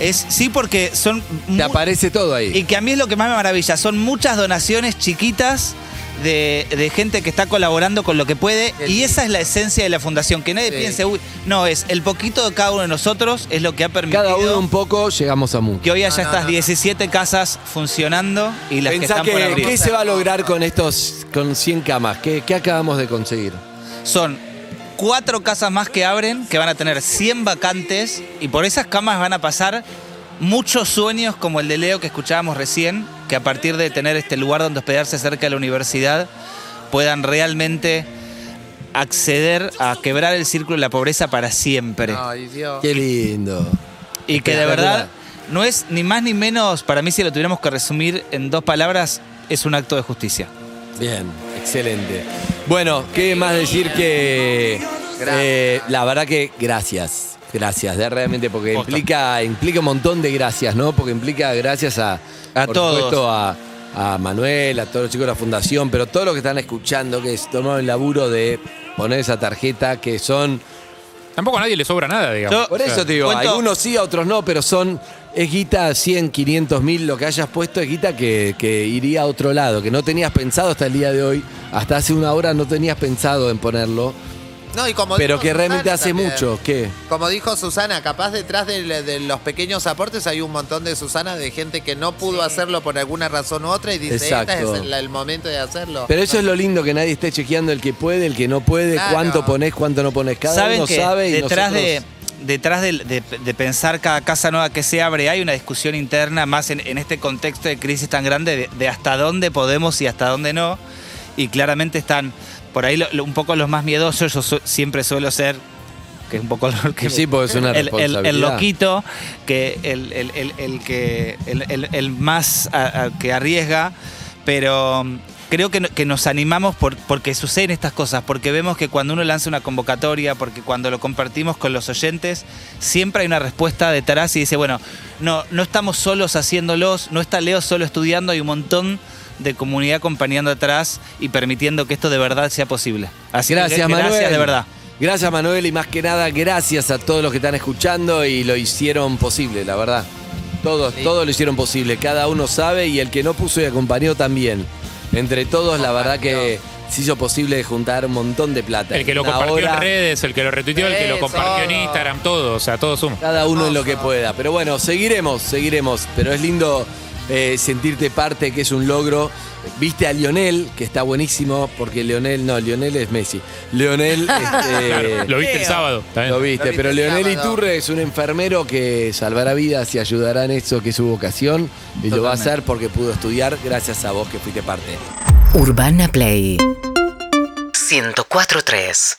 [SPEAKER 2] Es, sí, porque son. mu-
[SPEAKER 4] Te aparece todo ahí.
[SPEAKER 2] Y que a mí es lo que más me maravilla. Son muchas donaciones chiquitas de, de gente que está colaborando con lo que puede. Y esa es la esencia de la fundación. Que nadie
[SPEAKER 1] Sí.
[SPEAKER 2] piense, uy, no, es el poquito de cada uno de nosotros es lo que ha permitido
[SPEAKER 4] Cada uno un poco, llegamos a mucho.
[SPEAKER 2] que hoy haya
[SPEAKER 1] No, no,
[SPEAKER 2] estas
[SPEAKER 1] no.
[SPEAKER 2] 17 casas funcionando y las que están por
[SPEAKER 4] que,
[SPEAKER 2] abrir.
[SPEAKER 4] ¿qué se va a lograr con estos, con 100 camas? ¿Qué, qué acabamos de conseguir?
[SPEAKER 2] Son cuatro casas más que abren, que van a tener 100 vacantes y por esas camas van a pasar muchos sueños como el de Leo que escuchábamos recién, que a partir de tener este lugar donde hospedarse cerca de la universidad puedan realmente acceder a quebrar el círculo de la pobreza para siempre.
[SPEAKER 1] Ay, Dios.
[SPEAKER 4] Qué lindo.
[SPEAKER 2] Y que de verdad no es ni más ni menos, para mí si lo tuviéramos que resumir en dos palabras, es un acto de justicia.
[SPEAKER 4] Bien, excelente. Bueno, ¿qué más decir que eh, la verdad que gracias, gracias, de realmente porque
[SPEAKER 2] Posta.
[SPEAKER 4] implica implica un montón de gracias, ¿no? Porque implica gracias a
[SPEAKER 2] A
[SPEAKER 4] por
[SPEAKER 2] todos.
[SPEAKER 4] supuesto a, a Manuel, a todos los chicos de la fundación, pero todos los que están escuchando que se tomaron el laburo de poner esa tarjeta que son
[SPEAKER 5] Tampoco a nadie le sobra nada, digamos.
[SPEAKER 2] Yo-
[SPEAKER 4] por
[SPEAKER 5] O sea,
[SPEAKER 4] eso te digo,
[SPEAKER 2] cuento-
[SPEAKER 4] algunos sí, a otros no, pero son es guita 100, 500 mil, lo que hayas puesto es guita que, que iría a otro lado, que no tenías pensado hasta el día de hoy, hasta hace una hora no tenías pensado en ponerlo.
[SPEAKER 1] No, y como
[SPEAKER 4] pero
[SPEAKER 1] dijo
[SPEAKER 4] que realmente
[SPEAKER 1] Susana
[SPEAKER 4] hace
[SPEAKER 1] también.
[SPEAKER 4] mucho. ¿Qué?
[SPEAKER 1] Como dijo Susana, capaz detrás de, de los pequeños aportes hay un montón de Susana de gente que no pudo hacerlo por alguna razón u otra y dice,
[SPEAKER 4] Exacto.
[SPEAKER 1] este es el, el momento de hacerlo.
[SPEAKER 4] Pero eso es lo lindo, que nadie esté chequeando el que puede, el que no puede,
[SPEAKER 1] Claro.
[SPEAKER 4] cuánto pones, cuánto no pones. Cada
[SPEAKER 2] Saben
[SPEAKER 4] uno
[SPEAKER 2] que
[SPEAKER 4] sabe y
[SPEAKER 2] detrás de
[SPEAKER 4] nosotros-
[SPEAKER 2] detrás del- de, de pensar cada casa nueva que se abre hay una discusión interna más en, en este contexto de crisis tan grande de, de hasta dónde podemos y hasta dónde no y claramente están por ahí lo- lo- un poco los más miedosos yo su- siempre suelo ser que es un poco lo que
[SPEAKER 4] Sí, porque es una
[SPEAKER 2] el, el-
[SPEAKER 4] responsabilidad.
[SPEAKER 2] el loquito que el, el- que el, más a- a- que arriesga pero um, creo que, que nos animamos por, porque suceden estas cosas, porque vemos que cuando uno lanza una convocatoria, porque cuando lo compartimos con los oyentes, siempre hay una respuesta detrás y dice, bueno, no, no estamos solos haciéndolos, no está Leo solo estudiando, hay un montón de comunidad acompañando atrás y permitiendo que esto de verdad sea posible. Así que
[SPEAKER 4] Gracias, Manuel.
[SPEAKER 2] Gracias de verdad.
[SPEAKER 4] Gracias, Manuel, y más que nada, gracias a todos los que están escuchando y lo hicieron posible, la verdad. Todos, todos lo hicieron posible. Cada uno sabe y el que no puso y acompañó también. Entre todos, la verdad que se hizo posible juntar un montón de plata.
[SPEAKER 5] El que lo
[SPEAKER 4] Una
[SPEAKER 5] compartió
[SPEAKER 4] hora,
[SPEAKER 5] en redes, el que lo retuiteó, el que lo compartió en Instagram, todo, o sea, todo suma.
[SPEAKER 4] Cada uno en lo que pueda. Pero bueno, seguiremos, seguiremos. Pero es lindo eh, sentirte parte, que es un logro. Viste a Lionel, que está buenísimo, porque Lionel, no, Lionel es Messi. Lionel, este,
[SPEAKER 5] Claro, lo viste el sábado.
[SPEAKER 4] Lo viste,
[SPEAKER 1] Lo viste
[SPEAKER 4] pero
[SPEAKER 1] el
[SPEAKER 4] Leonel
[SPEAKER 1] sábado.
[SPEAKER 4] Iturre es un enfermero que salvará vidas y ayudará en eso que es su vocación y lo va a hacer porque pudo estudiar gracias a vos que fuiste parte.
[SPEAKER 10] Urbana Play 104.3